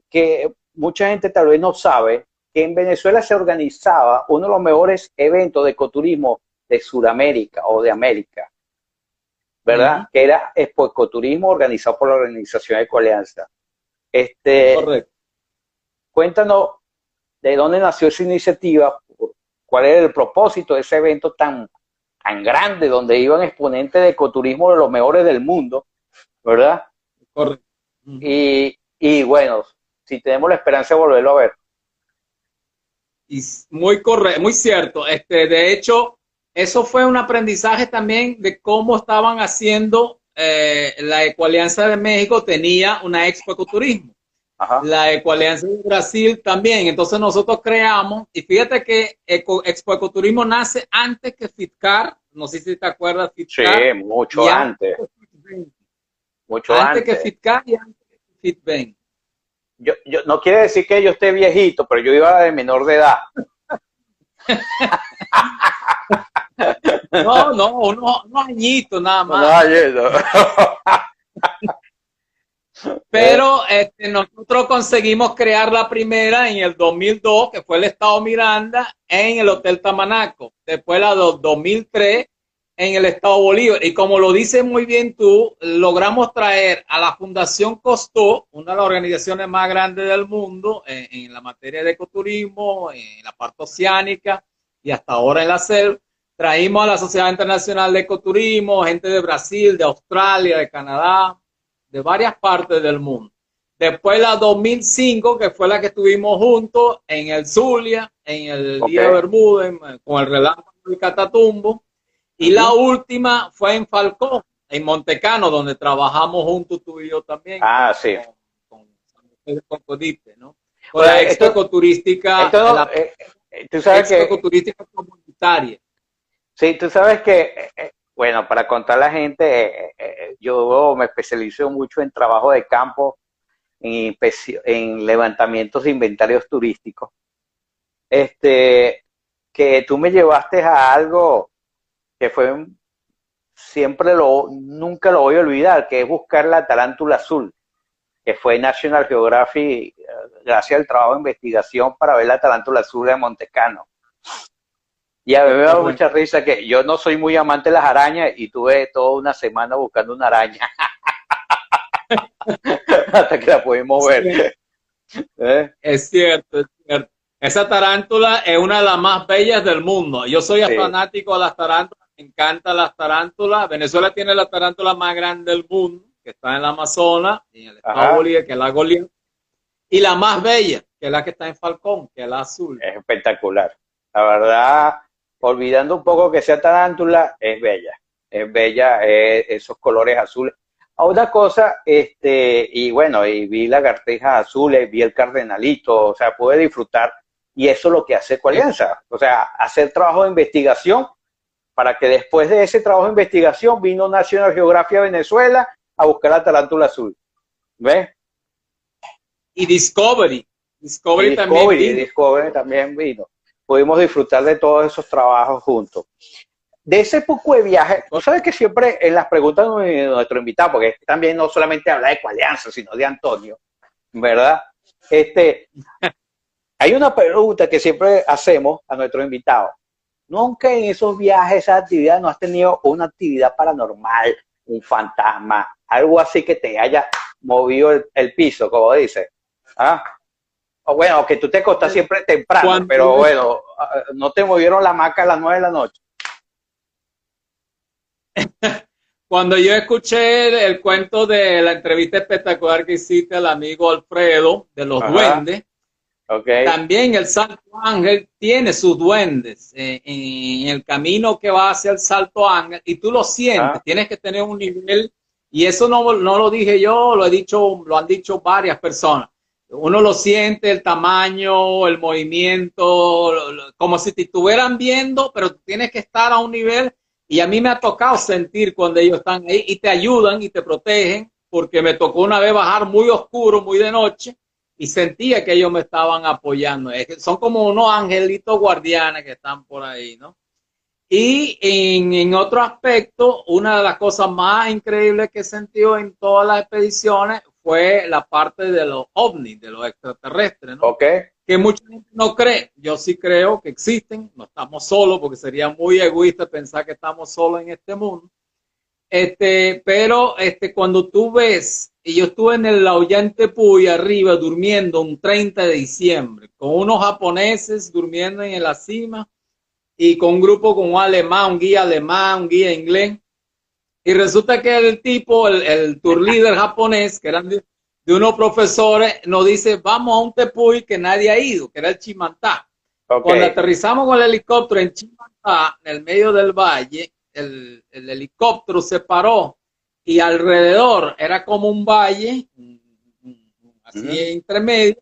que mucha gente tal vez no sabe, que en Venezuela se organizaba uno de los mejores eventos de ecoturismo de Sudamérica o de América ¿verdad? Que era Ecoturismo organizado por la organización Ecoalianza. Este, Correcto. Cuéntanos de dónde nació esa iniciativa, cuál era el propósito de ese evento tan, tan grande, donde iban exponentes de ecoturismo de los mejores del mundo, ¿verdad? Correcto. Y, y bueno, si tenemos la esperanza de volverlo a ver. Y muy correcto, muy cierto. Este, de hecho, eso fue un aprendizaje también de cómo estaban haciendo eh, la Ecoalianza de México tenía una expo ecoturismo. La Ecoalianza de Brasil también. Entonces nosotros creamos, y fíjate que Expo Ecoturismo nace antes que FITCAR. No sé si te acuerdas, FITCAR. Sí, mucho antes. Mucho antes. Antes que FITCAR y antes que FITBEN. Yo, yo, no quiere decir que yo esté viejito, pero yo iba de menor de edad. no, no, unos, añitos nada más. Pero este, nosotros conseguimos crear la primera en el 2002, que fue el Estado Miranda, en el Hotel Tamanaco. Después la de 2003 en el Estado Bolívar. Y como lo dices muy bien tú, logramos traer a la Fundación Costó, una de las organizaciones más grandes del mundo en, la materia de ecoturismo, en la parte oceánica y hasta ahora en la selva. Traímos a la Sociedad Internacional de Ecoturismo, gente de Brasil, de Australia, de Canadá, de varias partes del mundo. Después la 2005, que fue la que estuvimos juntos en el Zulia, en el Día de Bermúdez, con el relámpago del Catatumbo. Y la última fue en Falcón, en Montecano, donde trabajamos juntos tú y yo también. Ah, sí. Con, con, ¿no? Con la ecoturística, eh, eh, tú sabes que, ecoturística comunitaria. Sí, tú sabes que, eh, eh, bueno, para contar a la gente, eh, yo me especializo mucho en trabajo de campo, en, en levantamientos de inventarios turísticos. Este, que tú me llevaste a algo que fue siempre lo, nunca lo voy a olvidar, que es buscar la tarántula azul, que fue National Geographic, gracias al trabajo de investigación para ver la tarántula azul de Montecano. Y a mí me da mucha risa que yo no soy muy amante de las arañas y tuve toda una semana buscando una araña. (laughs) Hasta que la pudimos ver. ¿Eh? Es cierto, es cierto. Esa tarántula es una de las más bellas del mundo. Yo soy fanático de las tarántulas, me encantan las tarántulas. Venezuela tiene la tarántula más grande del mundo, que está en la Amazonas, en el estado Bolívar, que es la Goliath. Y la más bella, que es la que está en Falcón, que es la azul. Es espectacular. La verdad, olvidando un poco que sea tarántula, es bella, es bella, esos colores azules. Otra cosa, este, y bueno, y vi lagartijas azules, vi el cardenalito, o sea, pude disfrutar, y eso es lo que hace Coalianza, o sea, hacer trabajo de investigación para que después de ese trabajo de investigación vino National Geographic Venezuela a buscar la tarántula azul. ¿Ves? Y Discovery. Discovery, también Discovery también vino pudimos disfrutar de todos esos trabajos juntos. De ese poco de viaje, tú sabes que siempre en las preguntas de nuestro invitado, porque también no solamente habla de Coalianza, sino de Antonio, ¿verdad? Este, hay una pregunta que siempre hacemos a nuestro invitado. Nunca en esos viajes, esa actividad, no has tenido una actividad paranormal, un fantasma, algo así que te haya movido el, el piso, como dice. ¿Ah? bueno, que tú te acostas siempre temprano, pero bueno, ah, no te movieron la maca a las nueve de la noche. (laughs) Cuando yo escuché el, cuento de la entrevista espectacular que hiciste al amigo Alfredo de los duendes, también el Salto Ángel tiene sus duendes eh, en, el camino que va hacia el Salto Ángel y tú lo sientes, ah. tienes que tener un nivel, y eso no, no lo dije yo, lo he dicho, lo han dicho varias personas uno lo siente, el tamaño, el movimiento, como si te estuvieran viendo, pero tienes que estar a un nivel. Y a mí me ha tocado sentir cuando ellos están ahí y te ayudan y te protegen, porque me tocó una vez bajar muy oscuro, muy de noche, y sentía que ellos me estaban apoyando. son como unos angelitos guardianes que están por ahí, ¿no? Y en, en, otro aspecto, una de las cosas más increíbles que sentido en todas las expediciones fue la parte de los ovnis, de los extraterrestres, ¿no? Que mucha gente no cree. Yo sí creo que existen, no estamos solos, porque sería muy egoísta pensar que estamos solos en este mundo. Este, pero este, cuando tú ves, y yo estuve en el Laullante Puy arriba durmiendo un 30 de diciembre, con unos japoneses durmiendo en la cima, y con un grupo con un alemán, un guía alemán, un guía inglés, y resulta que el tipo, el, el tour leader japonés, que eran de, unos profesores, nos dice, vamos a un tepuy que nadie ha ido, que era el Chimantá. Cuando aterrizamos con el helicóptero en Chimantá, en el medio del valle, el, el helicóptero se paró y alrededor era como un valle, así intermedio,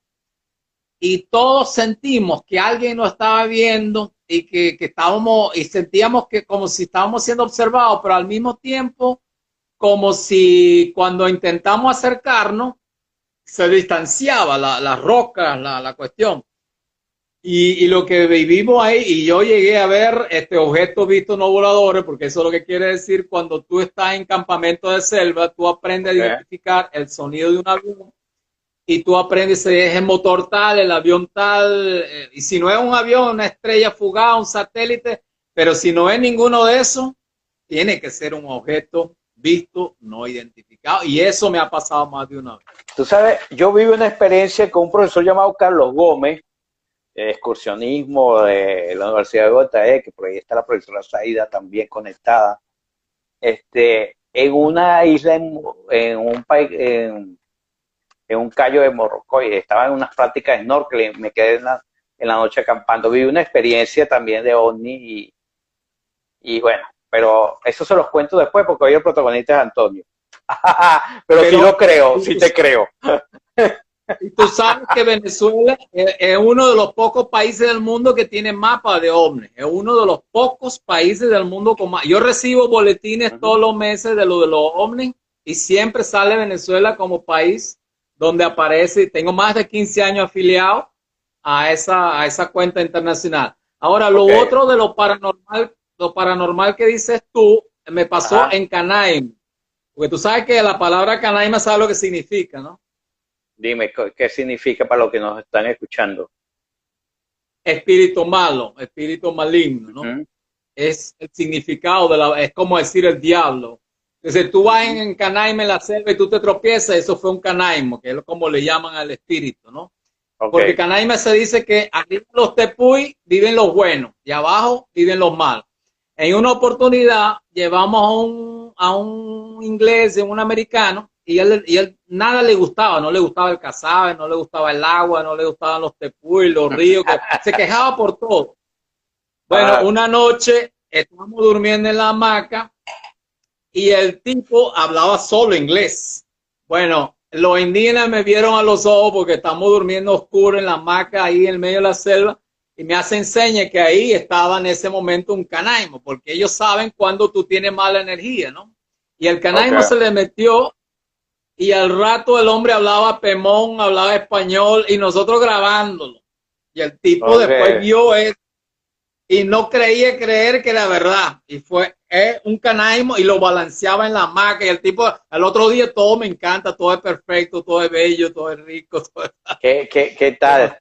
y todos sentimos que alguien nos estaba viendo y que, que, estábamos y sentíamos que como si estábamos siendo observados, pero al mismo tiempo como si cuando intentamos acercarnos se distanciaba la, la roca, la, la cuestión. Y, y, lo que vivimos ahí, y yo llegué a ver este objeto visto no voladores, porque eso es lo que quiere decir cuando tú estás en campamento de selva, tú aprendes a identificar el sonido de un avión y tú aprendes si es el motor tal, el avión tal, eh, y si no es un avión, una estrella fugada, un satélite, pero si no es ninguno de esos, tiene que ser un objeto visto, no identificado, y eso me ha pasado más de una vez. Tú sabes, yo viví una experiencia con un profesor llamado Carlos Gómez, de excursionismo de la Universidad de Gotae, que por ahí está la profesora Saida también conectada, este, en una isla, en, en un país, en, en, un callo de Morrocoy, estaba en unas prácticas de snorkeling, me quedé en la, en la noche acampando, viví una experiencia también de ovni y, y bueno, pero eso se los cuento después porque hoy el protagonista es Antonio. (laughs) pero, sí lo creo, sí te creo. (laughs) y tú sabes que Venezuela es, uno de los pocos países del mundo que tiene mapa de ovnis. Es uno de los pocos países del mundo con más. Yo recibo boletines todos los meses de lo de los ovnis y siempre sale Venezuela como país donde aparece. Tengo más de 15 años afiliado a esa, a esa cuenta internacional. Ahora, lo otro de lo paranormal lo paranormal que dices tú me pasó en Canaim. Porque tú sabes que la palabra Canaim sabe lo que significa, ¿no? Dime, ¿qué significa para los que nos están escuchando? Espíritu malo, espíritu maligno, ¿no? Es el significado de la, es como decir el diablo. Entonces tú vas en, Canaim en la selva y tú te tropiezas, eso fue un Canaim, que es como le llaman al espíritu, ¿no? Porque Canaima se dice que arriba los tepuy viven los buenos y abajo viven los malos. En una oportunidad llevamos a un, a un inglés un americano y él, y él nada le gustaba, no le gustaba el cazabe, no le gustaba el agua, no le gustaban los tepuy, los ríos, (laughs) se quejaba por todo. Bueno, ah. una noche estábamos durmiendo en la hamaca y el tipo hablaba solo inglés. Bueno, los indígenas me vieron a los ojos porque estamos durmiendo oscuro en la hamaca ahí en medio de la selva y me hace enseña que ahí estaba en ese momento un canaimo, porque ellos saben cuando tú tienes mala energía, ¿no? Y el canaimo se le metió y al rato el hombre hablaba pemón, hablaba español y nosotros grabándolo. Y el tipo después vio eso y no creía creer que era verdad. Y fue un canaimo y lo balanceaba en la maca y el tipo, al otro día todo me encanta, todo es perfecto, todo es bello, todo es rico. (laughs) Todo ¿Qué, qué, qué tal?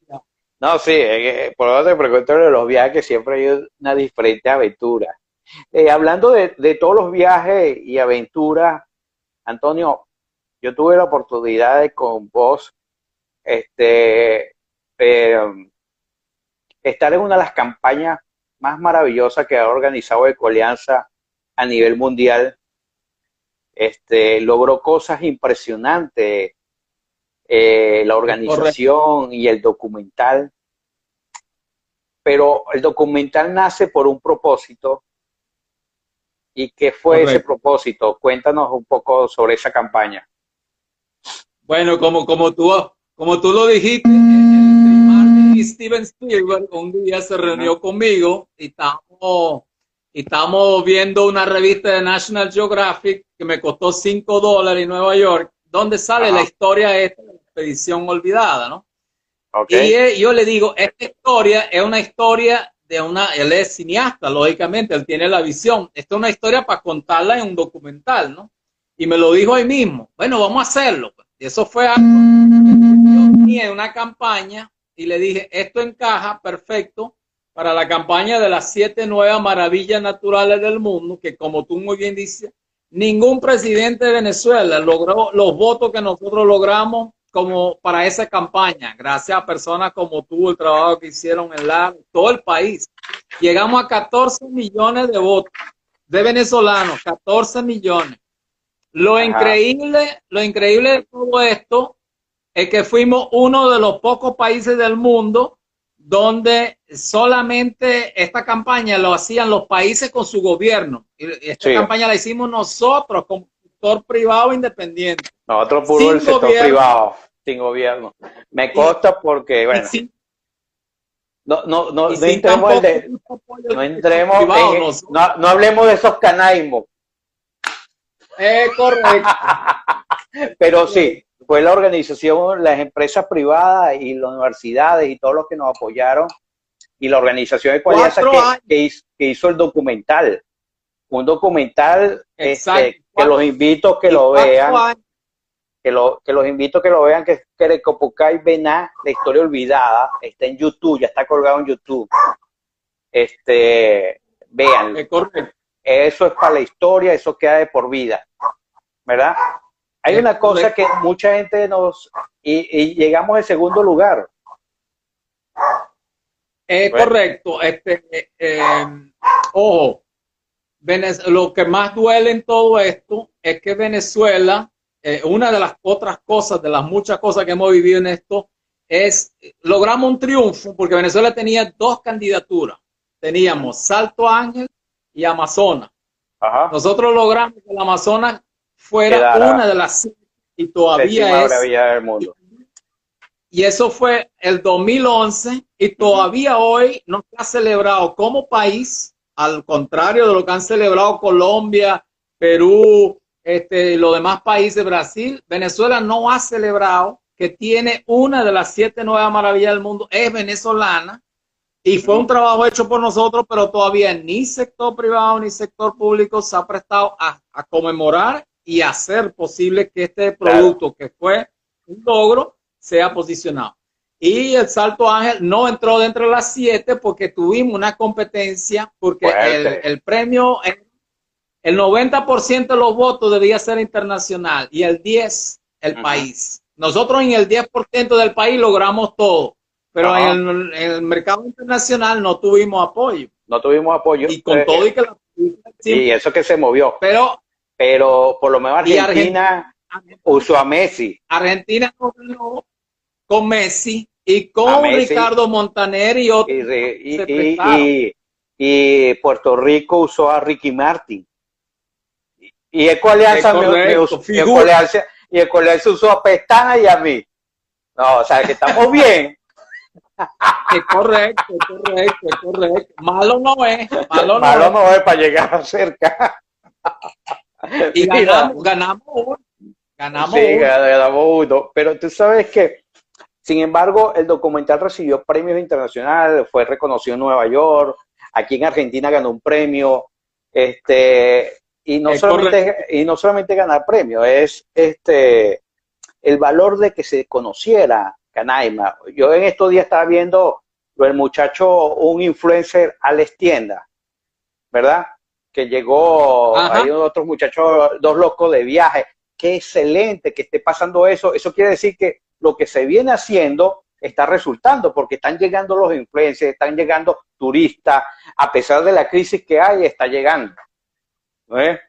No, sí, eh, por lo te pregunto de los viajes, siempre hay una diferente aventura. Eh, hablando de, todos los viajes y aventuras, Antonio, yo tuve la oportunidad de con vos este, eh, estar en una de las campañas más maravillosas que ha organizado Ecolianza a nivel mundial. Este, logró cosas impresionantes eh, la organización y el documental. Pero el documental nace por un propósito. ¿Y qué fue ese propósito? Cuéntanos un poco sobre esa campaña. Bueno, como, como, tú, como tú lo dijiste, Steven Spielberg un día se reunió conmigo y estamos, y estamos viendo una revista de National Geographic que me costó 5 dólares en Nueva York, donde sale la historia esta expedición olvidada, ¿no? Y yo le digo, esta historia es una historia de una, él es cineasta, lógicamente, él tiene la visión. Esta es una historia para contarla en un documental, ¿no? Y me lo dijo ahí mismo, bueno, vamos a hacerlo. Y eso fue algo, yo una campaña y le dije, esto encaja perfecto para la campaña de las siete nuevas maravillas naturales del mundo, que como tú muy bien dices, ningún presidente de Venezuela logró los votos que nosotros logramos como para esa campaña, gracias a personas como tú, el trabajo que hicieron en la, todo el país. Llegamos a 14 millones de votos de venezolanos, 14 millones. Lo increíble, lo increíble de todo esto es que fuimos uno de los pocos países del mundo donde solamente esta campaña lo hacían los países con su gobierno. Esta campaña la hicimos nosotros como sector privado independiente. Nosotros puro Sin el sector gobierno. privado, sin gobierno. Me consta porque, bueno, Y sin- no, no, no, y no entremos de- no entremos privado, en- nosotros- no, no hablemos de esos canaimos, Es correcto. pero sí, fue la organización, las empresas privadas y las universidades y todos los que nos apoyaron y la organización de que, hizo, que hizo el documental. Un documental este, que los invito a que Y lo vean. años- que, lo, que los invito a que lo vean, que es Kerekopukai Bená, la historia olvidada, está en YouTube, ya está colgado en YouTube. Este, vean, Es correcto. Eso es para la historia, eso queda de por vida, ¿verdad? Hay una cosa que mucha gente nos, y, y llegamos en segundo lugar, Es Bueno. correcto. Este, eh, eh, ojo, Venez- lo que más duele en todo esto es que Venezuela, eh, una de las otras cosas, de las muchas cosas que hemos vivido en esto, es logramos un triunfo porque Venezuela tenía dos candidaturas. Teníamos Salto Ángel y Amazonas. Ajá, Nosotros logramos que el Amazonas fuera Quedara. una de las siete y todavía es del mundo. y eso fue el 2011 y todavía hoy no se ha celebrado como país, al contrario de lo que han celebrado Colombia, Perú, este, los demás países, Brasil, Venezuela no ha celebrado que tiene una de las siete nuevas maravillas del mundo, es venezolana, y fue un trabajo hecho por nosotros, pero todavía ni sector privado ni sector público se ha prestado a, a conmemorar y hacer posible que este producto, que fue un logro, sea posicionado. Y el Salto Ángel no entró dentro de las siete porque tuvimos una competencia, porque el, el premio, el, el 90% de los votos debía ser internacional y el 10% el Ujú. país. Nosotros en el 10% del país logramos todo, pero en el, en el mercado internacional no tuvimos apoyo. No tuvimos apoyo. Y con eh, todo y que la y eso que se movió, pero pero por lo menos Y Argentina usó a Messi. Argentina con Messi y con Messi. Ricardo Montaner y otros. y, y- y- Puerto Rico usó a Ricky Martin. Y- Ecoalianza usó, y Ecoalianza usó a Pestana y a mí. No, o sea que estamos (laughs) bien. (laughs) Es correcto, es correcto, es correcto. Malo no es, malo no Malo es. no es para llegar (laughs) cerca. Y ganamos, ganamos uno. Ganamos sí, uno. ganamos uno. Pero tú sabes que, sin embargo, el documental recibió premios internacionales, fue reconocido en Nueva York, aquí en Argentina ganó un premio, este, y no Es solamente, y no solamente ganar premios, es este el valor de que se conociera Canaima. Yo en estos días estaba viendo lo del muchacho, un influencer, Alex Tienda, ¿verdad? Que llegó, Ajá. hay otros muchachos, dos locos de viaje. Qué excelente que esté pasando eso. Eso quiere decir que lo que se viene haciendo está resultando, porque están llegando los influencers, están llegando turistas, a pesar de la crisis que hay, está llegando. ¿No es?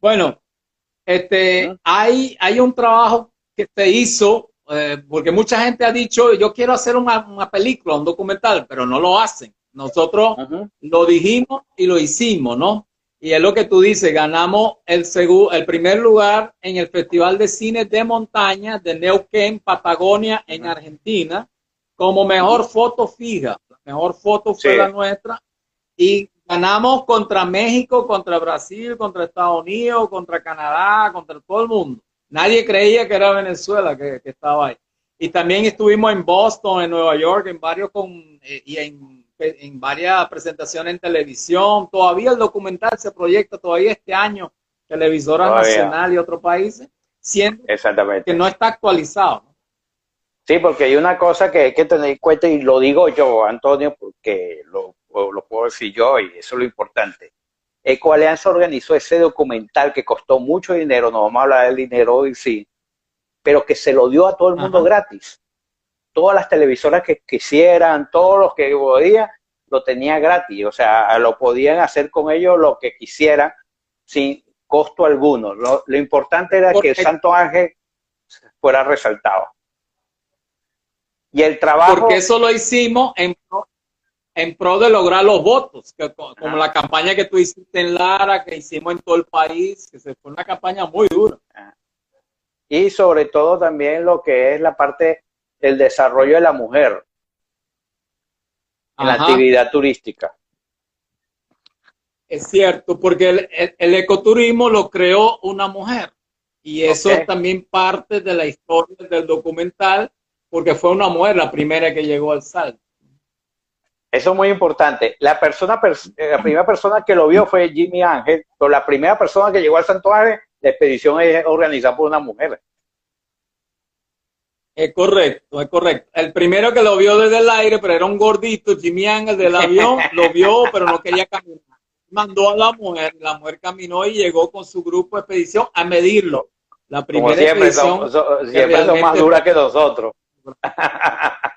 Bueno, este, hay, hay un trabajo que se hizo, eh, porque mucha gente ha dicho, yo quiero hacer una, una película, un documental, pero no lo hacen. Nosotros lo dijimos y lo hicimos, ¿no? Y es lo que tú dices, ganamos el, segu- el primer lugar en el Festival de Cine de Montaña de Neuquén, Patagonia, en Argentina, como mejor foto fija. La mejor foto fue Sí. la nuestra. Y ganamos contra México, contra Brasil, contra Estados Unidos, contra Canadá, contra todo el mundo. Nadie creía que era Venezuela que, que estaba ahí. Y también estuvimos en Boston, en Nueva York, en varios con, eh, y en, en varias presentaciones en televisión. Todavía el documental se proyecta todavía este año, televisora Todavía. nacional y otros países, siendo Exactamente. que no está actualizado. Sí, porque hay una cosa que hay que tener en cuenta, y lo digo yo, Antonio, porque lo, lo puedo decir yo, y eso es lo importante. Ecoalianza organizó ese documental que costó mucho dinero, no vamos a hablar del dinero hoy sí, pero que se lo dio a todo el mundo Ajá. gratis. Todas las televisoras que quisieran, todos los que podían, lo tenía gratis. O sea, lo podían hacer con ellos lo que quisieran sin costo alguno. Lo, lo importante era que el Santo Ángel fuera resaltado. Y el trabajo. Porque eso lo hicimos en en pro de lograr los votos, como la campaña que tú hiciste en Lara, que hicimos en todo el país, que se fue una campaña muy dura. Y sobre todo también lo que es la parte del desarrollo de la mujer en la actividad turística. Es cierto, porque el, ecoturismo lo creó una mujer y eso también parte de la historia del documental, porque fue una mujer la primera que llegó al salto. Eso es muy importante. La, persona, eh, la primera persona que lo vio fue Jimmy Ángel, pero la primera persona que llegó al santuario, la expedición es organizada por una mujer. Es correcto, es correcto. El primero que lo vio desde el aire, pero era un gordito, Jimmy Ángel del avión, (laughs) lo vio, pero no quería caminar. Mandó a la mujer, la mujer caminó y llegó con su grupo de expedición a medirlo. La primera siempre expedición. siempre son más duras que nosotros. (laughs)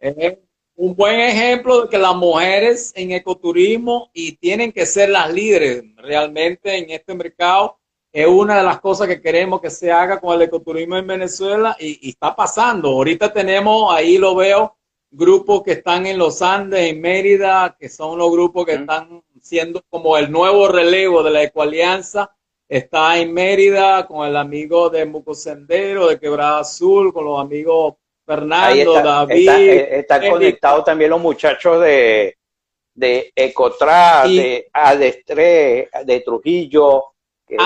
(laughs) un buen ejemplo de que las mujeres en ecoturismo y tienen que ser las líderes realmente en este mercado es una de las cosas que queremos que se haga con el ecoturismo en Venezuela y, está pasando. Ahorita tenemos, ahí lo veo, grupos que están en los Andes, en Mérida, que son los grupos que están siendo como el nuevo relevo de la Ecoalianza. Está en Mérida con el amigo de Muco Sendero, de Quebrada Azul, con los amigos Fernando, David. Están eh, conectados también los muchachos de, de Ecotra, de Adestre, de Trujillo, que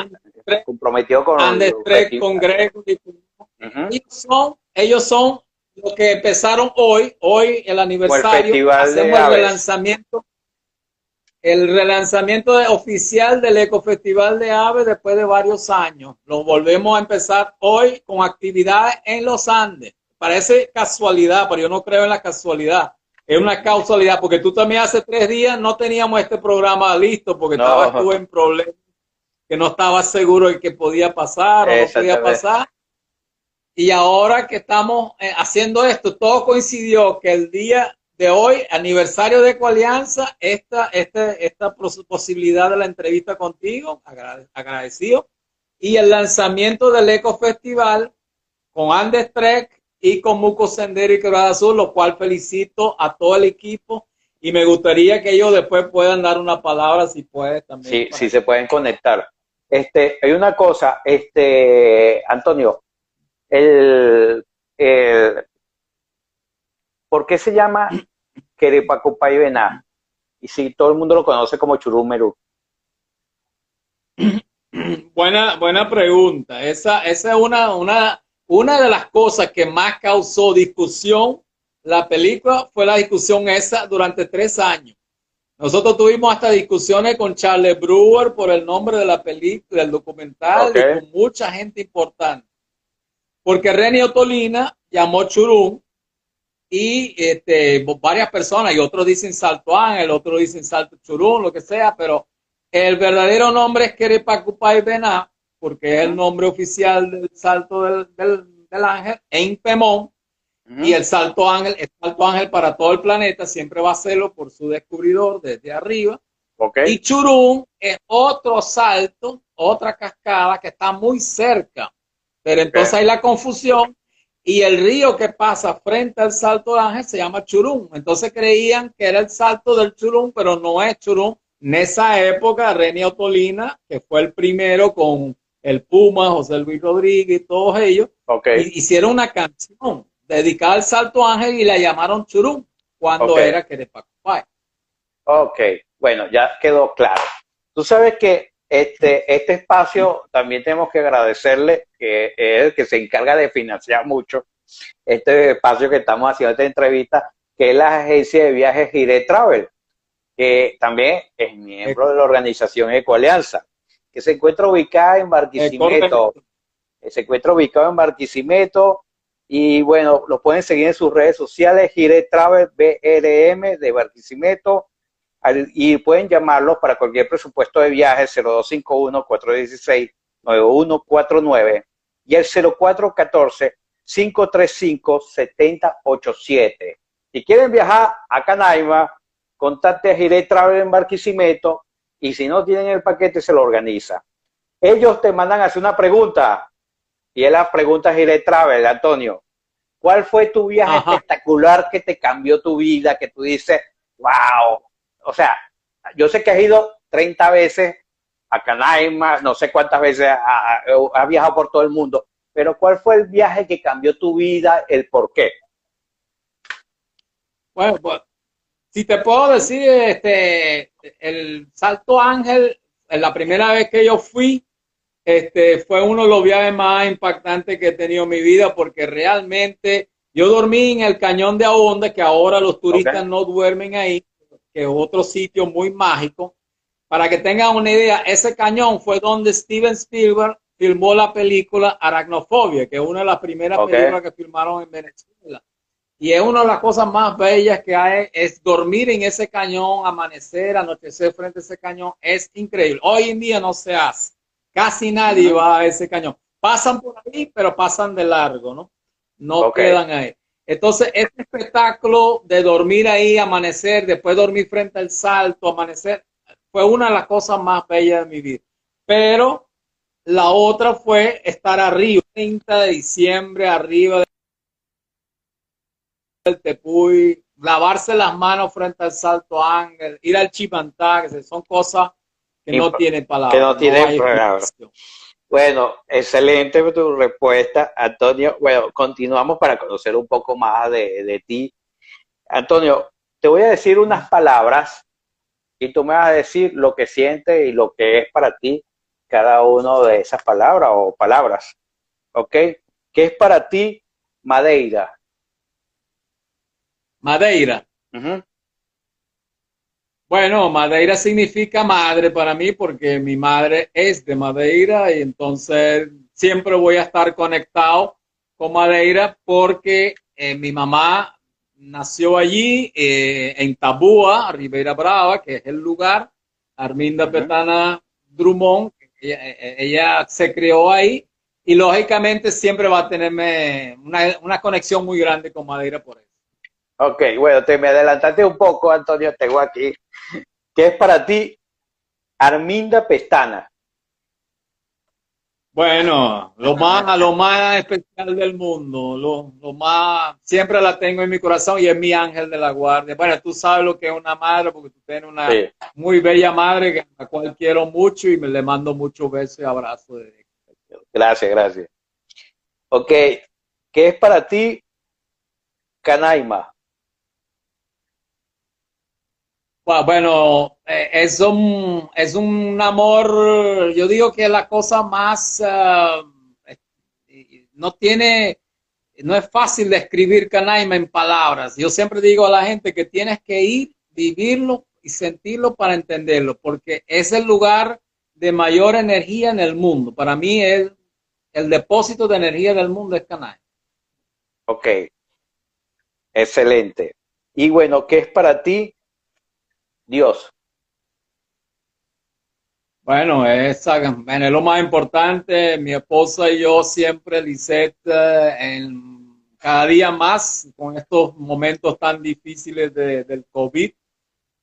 comprometió con Andestre, con Grego. ellos, son, ellos son los que empezaron hoy, hoy el aniversario, hacemos el relanzamiento el relanzamiento oficial del Ecofestival de Aves después de varios años. Lo volvemos a empezar hoy con actividades en los Andes. Parece casualidad, pero yo no creo en la casualidad. Es una causalidad, porque tú también hace tres días no teníamos este programa listo porque estaba tú en problemas, que no estaba seguro de que podía pasar o no podía pasar. Y ahora que estamos eh, haciendo esto, todo coincidió que el día de hoy, aniversario de Ecoalianza, esta, esta, esta posibilidad de la entrevista contigo, agradecido, y el lanzamiento del Eco Festival con Andes Trek y con Muco Sendero y Quebrada Azul, lo cual felicito a todo el equipo y me gustaría que ellos después puedan dar una palabra si puedes también. Sí, sí se pueden conectar. Este, hay una cosa, este, Antonio, el, ¿por qué se llama Querepacupay Bená? Y si todo el mundo lo conoce como Churumeru. Buena, buena pregunta. Esa, esa es una, una, una de las cosas que más causó discusión la película fue la discusión esa durante tres años. Nosotros tuvimos hasta discusiones con Charles Brewer por el nombre de la película, del documental, y con mucha gente importante. Porque René Otolina llamó Churum y este, varias personas, y otros dicen Salto Ángel, otros dicen Salto Churum, lo que sea, pero el verdadero nombre es Kerepacupay Bená, porque es el nombre oficial del salto del, ángel, en Pemón, y el salto ángel, el salto ángel para todo el planeta siempre va a serlo por su descubridor desde arriba. Y Churum es otro salto, otra cascada que está muy cerca. Pero entonces hay la confusión y el río que pasa frente al salto ángel se llama Churum. Entonces creían que era el salto del Churum, pero no es Churum. En esa época, René Otolina, que fue el primero con el Puma, José Luis Rodríguez, todos ellos, hicieron una canción dedicada al Salto Ángel y la llamaron Churum cuando era que de Ok, bueno, ya quedó claro. Tú sabes que este, este espacio también tenemos que agradecerle, que es el que se encarga de financiar mucho este espacio que estamos haciendo esta entrevista, que es la agencia de viajes Gire Travel, que también es miembro de la organización Ecoalianza que se encuentra ubicada en Barquisimeto. Eh, se encuentra ubicado en Barquisimeto y bueno, lo pueden seguir en sus redes sociales, Gire Travel BRM de Barquisimeto y pueden llamarlos para cualquier presupuesto de viaje 0251-416-9149 y el 0414-535-7087. Si quieren viajar a Canaima, contacte a Gire Travel en Barquisimeto y si no tienen el paquete se lo organiza. Ellos te mandan a hacer una pregunta y es la pregunta Gire Travel, Antonio. ¿Cuál fue tu viaje espectacular que te cambió tu vida, que tú dices, wow? O sea, yo sé que has ido 30 veces a Canaima, no sé cuántas veces has viajado por todo el mundo, pero ¿cuál fue el viaje que cambió tu vida, el por qué? Bueno, pues, si te puedo decir, este, el Salto Ángel, la primera vez que yo fui, este, fue uno de los viajes más impactantes que he tenido en mi vida porque realmente yo dormí en el cañón de Ahonda, que ahora los turistas no duermen ahí, que es otro sitio muy mágico. Para que tengan una idea, ese cañón fue donde Steven Spielberg filmó la película Aracnofobia, que es una de las primeras películas que filmaron en Venezuela. Y es una de las cosas más bellas que hay, es dormir en ese cañón, amanecer, anochecer frente a ese cañón, es increíble. Hoy en día no se hace, casi nadie va a ese cañón. Pasan por ahí, pero pasan de largo, ¿no? No quedan ahí. Entonces, este espectáculo de dormir ahí, amanecer, después dormir frente al salto, amanecer, fue una de las cosas más bellas de mi vida. Pero la otra fue estar arriba, 30 de diciembre, arriba de el Tepuy, lavarse las manos frente al Salto Ángel, ir al Chipantá, que son cosas que no tienen palabras. Que no tienen palabras. Bueno, excelente tu respuesta, Antonio. Bueno, continuamos para conocer un poco más de, de ti. Antonio, te voy a decir unas palabras y tú me vas a decir lo que sientes y lo que es para ti cada una de esas palabras o palabras. ¿Ok? ¿Qué es para ti Madeira? Madeira. Bueno, Madeira significa madre para mí porque mi madre es de Madeira y entonces siempre voy a estar conectado con Madeira porque eh, mi mamá nació allí eh, en Tabúa, Ribera Brava, que es el lugar, Arminda Petana Drummond, eh, ella, se crió ahí y lógicamente siempre va a tenerme una, una conexión muy grande con Madeira por eso. Ok, bueno, te me adelantaste un poco, Antonio, tengo aquí. ¿Qué es para ti Arminda Pestana? Bueno, lo más, lo más especial del mundo, lo, más, siempre la tengo en mi corazón y es mi ángel de la guardia. Bueno, tú sabes lo que es una madre, porque tú tienes una muy bella madre a la cual quiero mucho y me le mando muchos besos y abrazos. Gracias, gracias. Ok, ¿qué es para ti Canaima? Bueno, eh, es, un, es un amor, yo digo que es la cosa más, eh, no tiene, no es fácil describir Canaima en palabras. Yo siempre digo a la gente que tienes que ir, vivirlo y sentirlo para entenderlo, porque es el lugar de mayor energía en el mundo. Para mí es el depósito de energía del mundo es Canaima. Ok, excelente. Y bueno, ¿qué es para ti Dios? Bueno, es, lo más importante. Mi esposa y yo siempre, Lisette, en, cada día más con estos momentos tan difíciles de, del COVID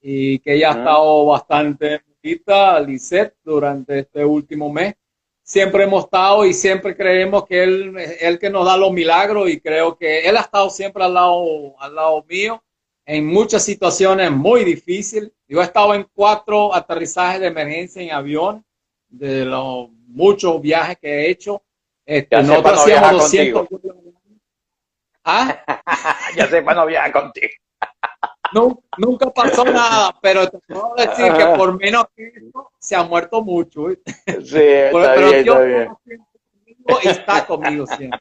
y que ella ha estado bastante bonita, Lisette, durante este último mes. Siempre hemos estado y siempre creemos que él es el que nos da los milagros y creo que él ha estado siempre al lado, al lado mío en muchas situaciones muy difíciles. Yo he estado en cuatro aterrizajes de emergencia en avión, de los muchos viajes que he hecho. Este, ya nosotros hacíamos 200 ¿Ah? (laughs) ya sepa no viajar contigo. nunca pasó nada, pero te puedo decir que por menos que eso se ha muerto mucho. Sí, está bien, está bien. Está conmigo siempre.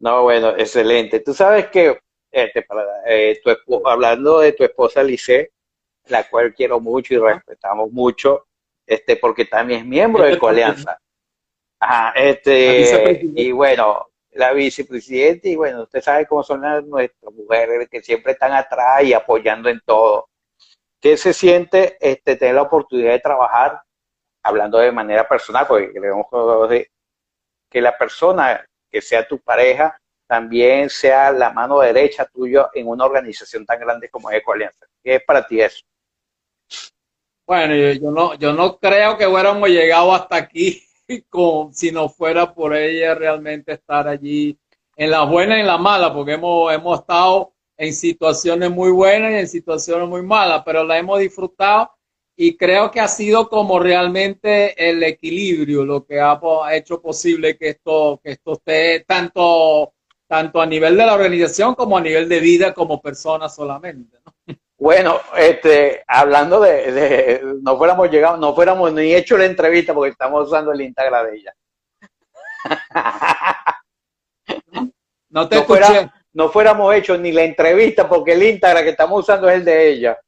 No, bueno, excelente. Tú sabes que este, eh, hablando de tu esposa Lice, la cual quiero mucho y respetamos mucho, este, porque también es miembro de Coalianza. Ajá, este, y bueno, la vicepresidenta, y bueno, usted sabe cómo son las, nuestras mujeres que siempre están atrás y apoyando en todo. ¿Qué se siente este, tener la oportunidad de trabajar, hablando de manera personal, porque creemos que la persona que sea tu pareja también sea la mano derecha tuya en una organización tan grande como Ecoalianza. ¿Qué es para ti eso? Bueno, yo, no, yo no creo que hubiéramos llegado hasta aquí (laughs) con, si no fuera por ella realmente estar allí en las buenas y en las malas, porque hemos, hemos estado en situaciones muy buenas y en situaciones muy malas, pero la hemos disfrutado y creo que ha sido como realmente el equilibrio lo que ha hecho posible que esto, que esto esté tanto, tanto a nivel de la organización como a nivel de vida como persona solamente. Bueno, este, hablando de, no fuéramos llegado, no fuéramos ni hecho la entrevista porque estamos usando el Instagram de ella. No te escuché. no fuéramos hechos ni la entrevista porque el Instagram que estamos usando es el de ella.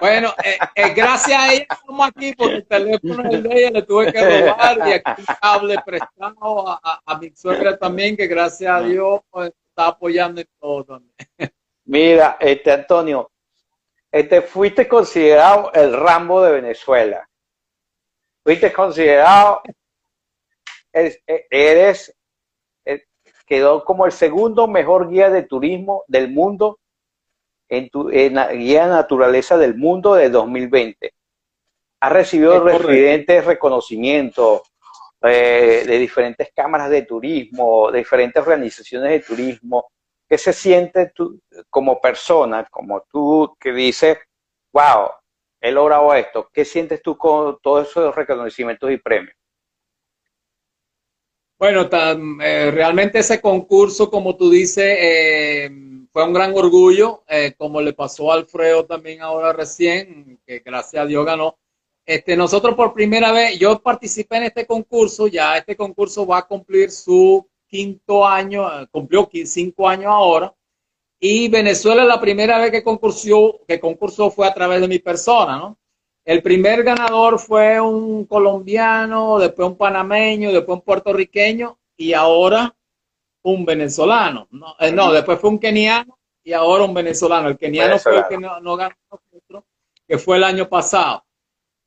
Bueno, eh, eh, gracias a ella estamos aquí porque el teléfono es de ella, le tuve que robar y aquí cable prestado a, mi suegra también, que gracias a Dios pues, está apoyando en todo también. Mira, este Antonio, este fuiste considerado el Rambo de Venezuela. Fuiste considerado, eres, eres quedó como el segundo mejor guía de turismo del mundo en, tu, en la guía naturaleza del mundo de 2020. Ha recibido diferentes reconocimientos eh, de diferentes cámaras de turismo, de diferentes organizaciones de turismo, ¿Qué se siente tú como persona, como tú que dices, wow, he logrado esto? ¿Qué sientes tú con todos esos reconocimientos y premios? Bueno, eh, realmente ese concurso, como tú dices, eh, fue un gran orgullo, eh, como le pasó a Alfredo también ahora recién, que gracias a Dios ganó. Este, nosotros por primera vez, yo participé en este concurso, ya este concurso va a cumplir su quinto año, cumplió cinco años ahora, y Venezuela la primera vez que concursó, que concursó fue a través de mi persona, ¿no? El primer ganador fue un colombiano, después un panameño, después un puertorriqueño y ahora un venezolano. No, eh, no después fue un keniano y ahora un venezolano. El keniano fue el que no, no ganó, que fue el año pasado.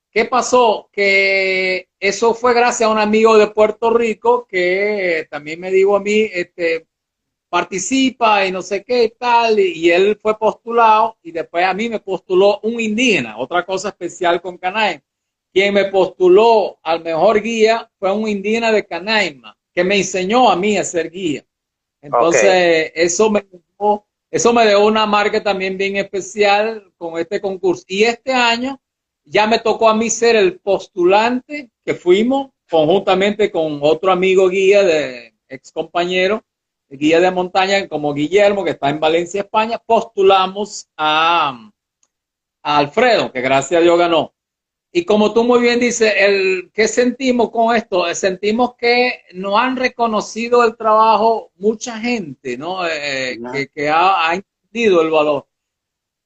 ¿Qué pasó? Que eso fue gracias a un amigo de Puerto Rico que también me dijo a mí, este, participa y no sé qué y tal, y, él fue postulado y después a mí me postuló un indígena, otra cosa especial con Canaima. Quien me postuló al mejor guía fue un indígena de Canaima, que me enseñó a mí a ser guía. Entonces, eso me eso me dio una marca también bien especial con este concurso. Y este año ya me tocó a mí ser el postulante que fuimos conjuntamente con otro amigo guía de ex compañero, guía de montaña como Guillermo, que está en Valencia, España, postulamos a, Alfredo, que gracias a Dios ganó. Y como tú muy bien dices, el, ¿qué sentimos con esto? Sentimos que no han reconocido el trabajo mucha gente, ¿no? Eh, que, que ha, ha, entendido el valor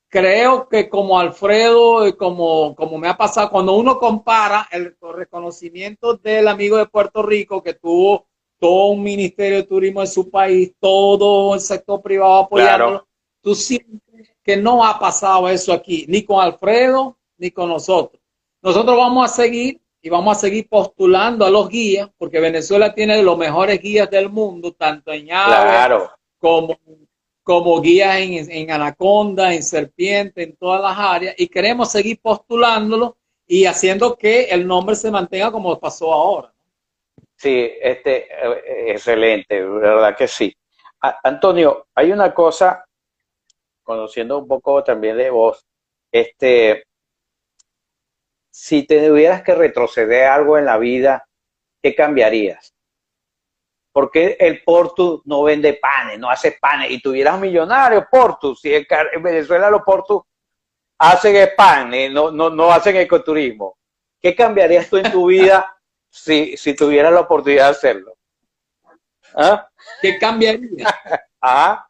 creo que como Alfredo, como, como me ha pasado, cuando uno compara el reconocimiento del amigo de Puerto Rico que tuvo todo un ministerio de turismo en su país, todo el sector privado apoyándolo, tú sientes que no ha pasado eso aquí, ni con Alfredo, ni con nosotros. Nosotros vamos a seguir y vamos a seguir postulando a los guías, porque Venezuela tiene los mejores guías del mundo, tanto en ave como como guía en, Anaconda, en Serpiente, en todas las áreas, y queremos seguir postulándolo y haciendo que el nombre se mantenga como pasó ahora. Sí, este, eh, excelente, verdad que sí. Antonio, hay una cosa, conociendo un poco también de vos, este, si te tuvieras que retroceder algo en la vida, ¿qué cambiarías? ¿Por qué el Portu no vende panes, no hace panes? Y tuvieras millonarios Portu, si en Venezuela los Portu hacen el pan, no, no, no hacen ecoturismo. ¿Qué cambiarías tú en tu vida si, si tuvieras la oportunidad de hacerlo? ¿Ah? ¿Qué cambiaría? (laughs) ¿Ah?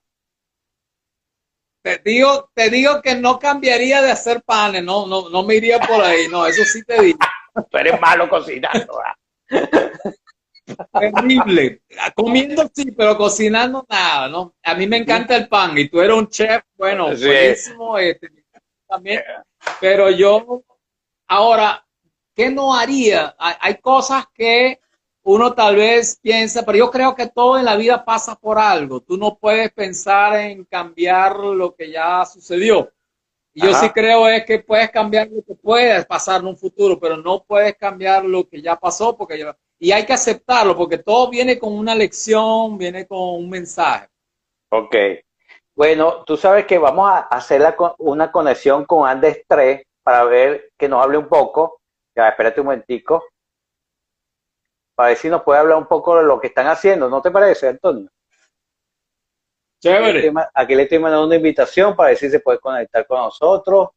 Te digo, te digo que no cambiaría de hacer panes, no, no, no me iría por ahí, no, eso sí te digo. (laughs) Tú eres malo cocinando. Terrible. Comiendo sí, pero cocinando nada, ¿no? A mí me encanta el pan y tú eres un chef, bueno, buenísimo, este, también. Pero yo, ahora, ¿qué no haría? Hay, cosas que uno tal vez piensa, pero yo creo que todo en la vida pasa por algo. Tú no puedes pensar en cambiar lo que ya sucedió. Y yo sí creo es que puedes cambiar lo que puede pasar en un futuro, pero no puedes cambiar lo que ya pasó porque y hay que aceptarlo porque todo viene con una lección, viene con un mensaje. Ok. Bueno, tú sabes que vamos a hacer una conexión con Andes 3 para ver que nos hable un poco. Ya, espérate un momentico. Para ver si nos puede hablar un poco de lo que están haciendo. ¿No te parece, Antonio? Chévere. Aquí le estoy mandando una invitación para ver si se puede conectar con nosotros.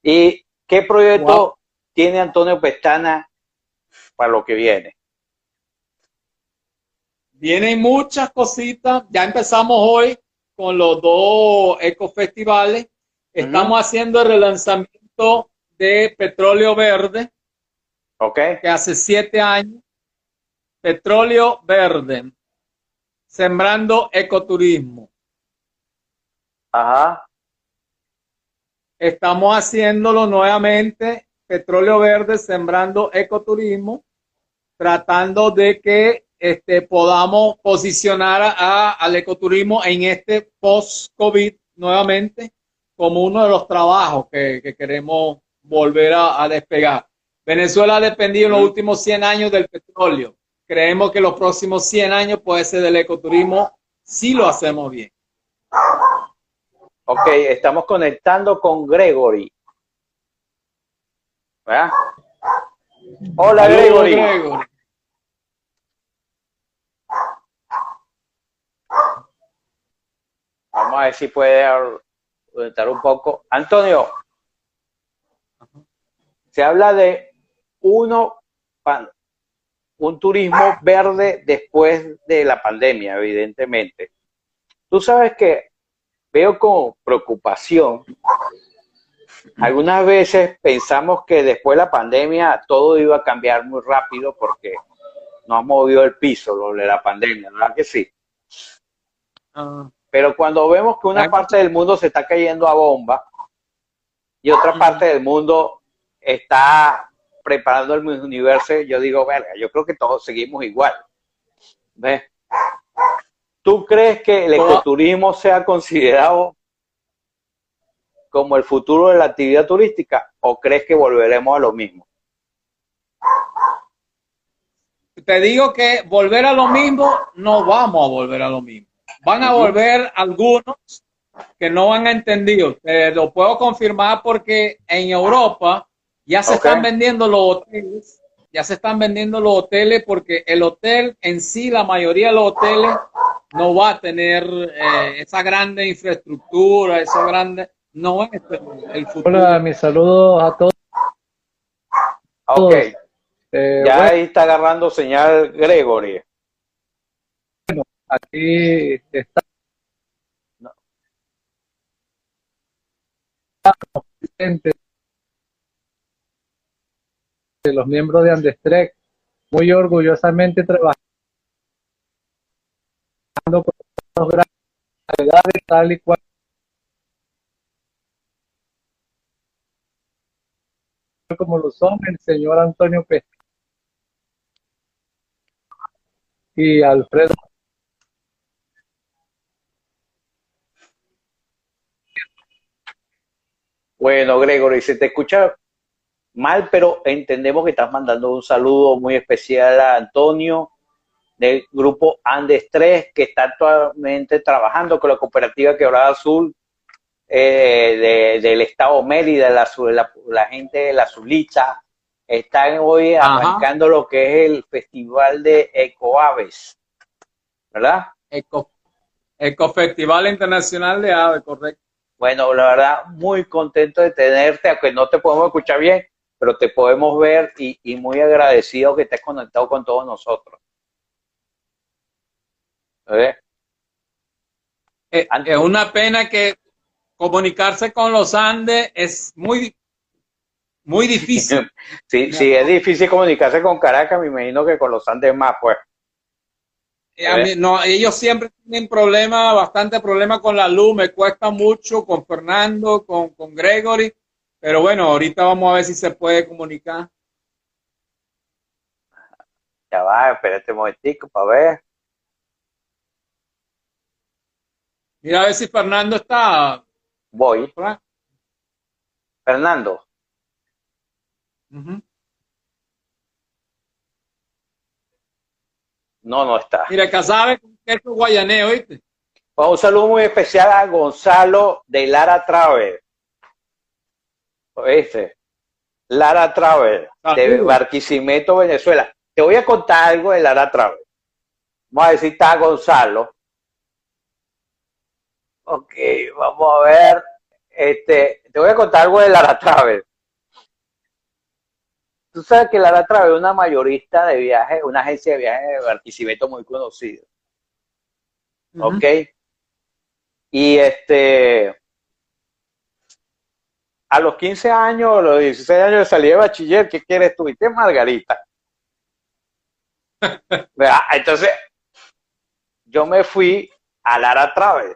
¿Y qué proyecto tiene Antonio Pestana para lo que viene? Vienen muchas cositas. Ya empezamos hoy con los dos ecofestivales. Estamos haciendo el relanzamiento de Petróleo Verde. Ok. Que hace siete años. Petróleo Verde. Sembrando ecoturismo. Ajá. Estamos haciéndolo nuevamente. Petróleo Verde, sembrando ecoturismo. Tratando de que este, podamos posicionar a, al ecoturismo en este post-COVID nuevamente como uno de los trabajos que, queremos volver a, despegar. Venezuela ha dependido en los últimos 100 años del petróleo. Creemos que los próximos 100 años puede ser del ecoturismo si lo hacemos bien. Ok, estamos conectando con Gregory. Hola, Gregory. Vamos a ver si puede comentar un poco. Antonio, se habla de uno, un turismo verde después de la pandemia, evidentemente. Tú sabes que veo con preocupación, algunas veces pensamos que después de la pandemia todo iba a cambiar muy rápido porque nos movió el piso lo de la pandemia, ¿verdad que sí? Ah. Pero cuando vemos que una parte del mundo se está cayendo a bomba y otra parte del mundo está preparando el universo, yo digo, verga, yo creo que todos seguimos igual. ¿Ves? ¿Tú crees que el ecoturismo sea considerado como el futuro de la actividad turística o crees que volveremos a lo mismo? Te digo que volver a lo mismo, no vamos a volver a lo mismo. Van a volver algunos que no han entendido. Te lo puedo confirmar porque en Europa ya se están vendiendo los hoteles, ya se están vendiendo los hoteles porque el hotel en sí, la mayoría de los hoteles no va a tener eh, esa grande infraestructura, esa grande, no es el futuro. Hola, mis saludos a todos. Ok. Eh, ya ahí está agarrando señal Gregory aquí está de los miembros de Andestrek muy orgullosamente trabajando con los grandes tal y cual. Como lo son el señor Antonio Pérez y Alfredo. Bueno, Gregory, se te escucha mal, pero entendemos que estás mandando un saludo muy especial a Antonio del grupo Andes 3, que está actualmente trabajando con la cooperativa Quebrada Azul eh, del estado Mérida, la, la, gente de la Zulicha. Están hoy arrancando lo que es el festival de Ecoaves, ¿verdad? Eco, Ecofestival Internacional de Aves, correcto. Bueno, la verdad, muy contento de tenerte, aunque no te podemos escuchar bien, pero te podemos ver y, muy agradecido que estés conectado con todos nosotros. Eh, es una pena que comunicarse con los Andes es muy, muy difícil. (laughs) sí, sí, es difícil comunicarse con Caracas, me imagino que con los Andes más, pues. Eh, no, ellos siempre tienen problemas, bastante problemas con la luz, me cuesta mucho con Fernando, con, con Gregory, pero bueno, ahorita vamos a ver si se puede comunicar. Ya va, espérate un momentico para ver. Mira a ver si Fernando está. Voy. Fernando. No, no está. Mira, Casabe con queso guayaneo, ¿viste? Pues un saludo muy especial a Gonzalo de Lara Travel. ¿Oíste? Lara Travel, de Barquisimeto, Venezuela. Te voy a contar algo de Lara Travel. Vamos a decir, está Gonzalo. Ok, vamos a ver. Este, te voy a contar algo de Lara Travel. Tú sabes que Lara Travel es una mayorista de viajes, una agencia de viajes de Barquisimeto muy conocida. ¿Ok? Y este, a los 15 años, a los 16 años salí de bachiller, ¿qué quieres tú? Y Margarita. (laughs) Entonces, yo me fui a Lara Travel.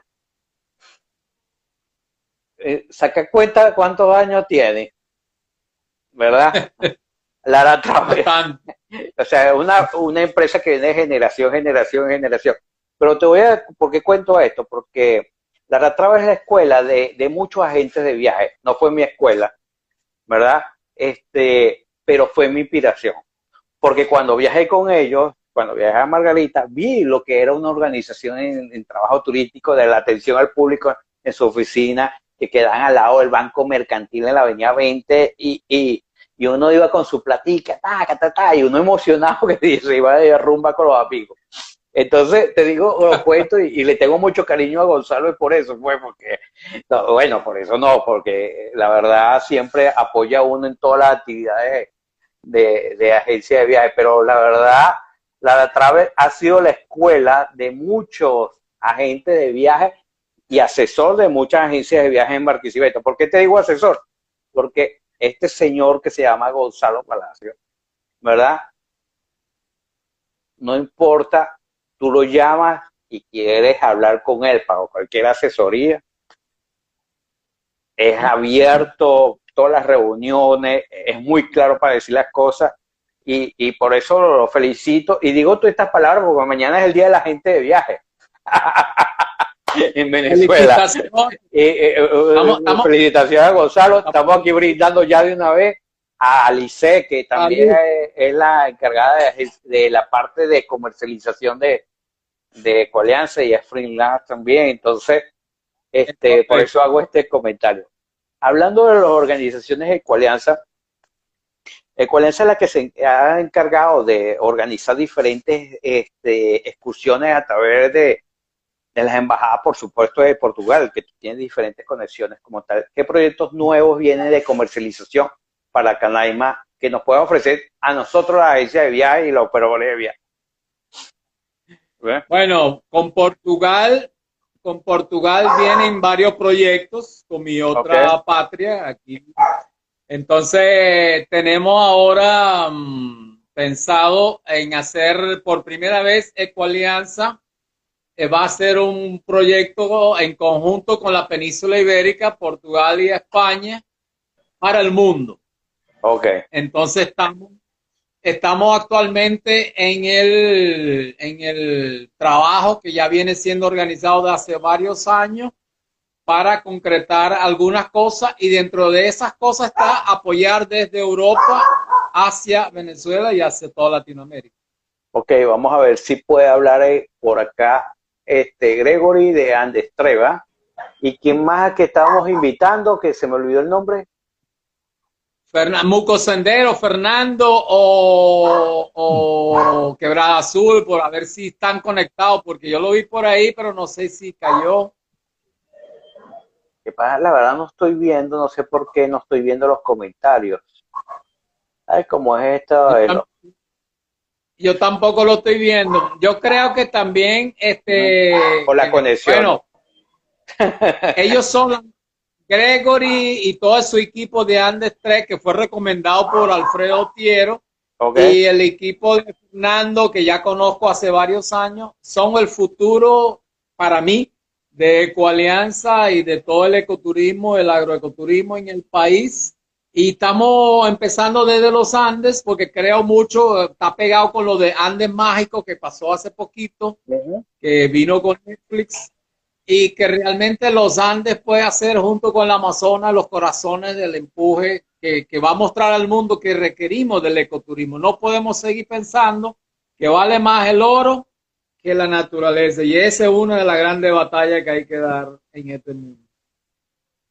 Eh, saca cuenta de cuántos años tiene, ¿verdad? (laughs) Lara Travel. (laughs) o sea, una, una empresa que viene de generación, generación, generación. Pero te voy a, ¿por qué cuento esto? Porque Lara Travel es la escuela de, muchos agentes de viaje. No fue mi escuela, ¿verdad? Este, pero fue mi inspiración. Porque cuando viajé con ellos, cuando viajé a Margarita, vi lo que era una organización en, trabajo turístico de la atención al público en su oficina, que quedan al lado del Banco Mercantil en la Avenida 20 y, y, y uno iba con su platica, ta, ta, y uno emocionado (laughs) que se iba de rumba con los amigos. Entonces, te digo, lo cuento y, le tengo mucho cariño a Gonzalo y por eso fue, porque, bueno, por eso no, porque la verdad siempre apoya a uno en todas las actividades de, de agencia de viaje, pero la verdad, la Travel ha sido la escuela de muchos agentes de viaje y asesor de muchas agencias de viaje en Barquisimeto. ¿Por qué te digo asesor? Porque este señor que se llama Gonzalo Palacio, ¿verdad? No importa, tú lo llamas y quieres hablar con él para cualquier asesoría. Es abierto todas las reuniones, es muy claro para decir las cosas y, y por eso lo felicito y digo todas estas palabras porque mañana es el día de la gente de viaje. (laughs) en Venezuela. Eh, eh, eh, felicitaciones a Gonzalo. Estamos aquí brindando ya de una vez a Alice, que también es, la encargada de, la parte de comercialización de, de Ecoalianza y a Freelance también. Entonces, este, por eso hago este comentario. Hablando de las organizaciones de Ecoalianza, Ecoalianza es la que se ha encargado de organizar diferentes este, excursiones a través de, de las embajadas, por supuesto, de Portugal, que tiene diferentes conexiones como tal. ¿Qué proyectos nuevos vienen de comercialización para Canaima que nos pueden ofrecer a nosotros la agencia de viaje y la operadora de viaje? Bueno, con Portugal, con Portugal vienen varios proyectos, con mi otra patria aquí. Entonces, tenemos ahora mm, pensado en hacer por primera vez Ecoalianza eh, va a ser un proyecto en conjunto con la península ibérica, Portugal y España para el mundo. Ok. Entonces estamos, estamos actualmente en el, en el trabajo que ya viene siendo organizado de hace varios años para concretar algunas cosas y dentro de esas cosas está apoyar desde Europa hacia Venezuela y hacia toda Latinoamérica. Ok, vamos a ver si puede hablar por acá este, Gregory de Andestreva. ¿Y quién más que estábamos invitando? Que se me olvidó el nombre. Fernando Muco Sendero, Fernando o, o, Quebrada Azul, por a ver si están conectados, porque yo lo vi por ahí, pero no sé si cayó. ¿Qué pasa? La verdad no estoy viendo, no sé por qué no estoy viendo los comentarios. ¿Sabes cómo es esto? Yo tampoco lo estoy viendo. Yo creo que también, este. Por la conexión. Bueno, (laughs) ellos son Gregory y todo su equipo de Andes 3, que fue recomendado por Alfredo Tiero. Y el equipo de Fernando, que ya conozco hace varios años, son el futuro para mí de Ecoalianza y de todo el ecoturismo, el agroecoturismo en el país. Y estamos empezando desde los Andes, porque creo mucho, está pegado con lo de Andes Mágico que pasó hace poquito, que vino con Netflix, y que realmente los Andes puede hacer junto con la Amazonas los corazones del empuje que, que va a mostrar al mundo que requerimos del ecoturismo. No podemos seguir pensando que vale más el oro que la naturaleza. Y esa es una de las grandes batallas que hay que dar en este mundo.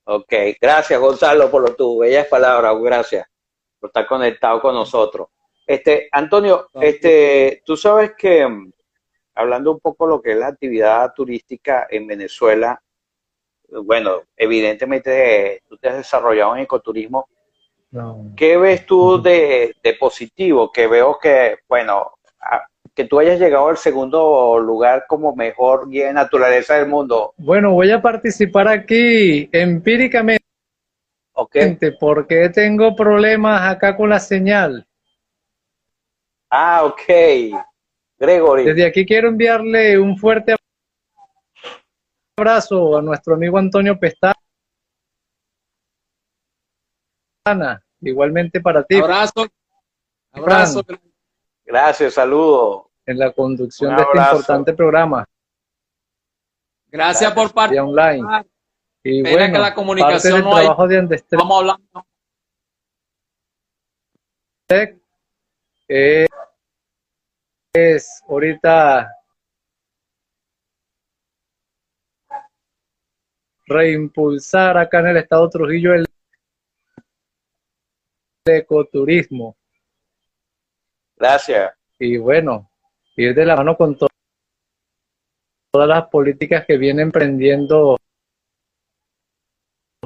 Ok, gracias Gonzalo por lo tu bellas palabras, gracias por estar conectado con nosotros. Este, Antonio, este, tú sabes que hablando un poco de lo que es la actividad turística en Venezuela, bueno, evidentemente tú te has desarrollado en ecoturismo. ¿Qué ves tú de, de positivo? Que veo que, bueno, que tú hayas llegado al segundo lugar como mejor guía de naturaleza del mundo? Bueno, voy a participar aquí empíricamente. Okay. Porque tengo problemas acá con la señal. Ah, ok. Gregory. Desde aquí quiero enviarle un fuerte abrazo a nuestro amigo Antonio Pestana. Igualmente para ti. Abrazo. Abrazo. Gracias, saludos en la conducción de este importante programa. Gracias por participar. online. Y bueno, que la comunicación parte del trabajo de Andestrec, Vamos hablando. Es, es ahorita reimpulsar acá en el estado Trujillo el ecoturismo. Gracias. Y bueno, ir de la mano con todas las políticas que viene emprendiendo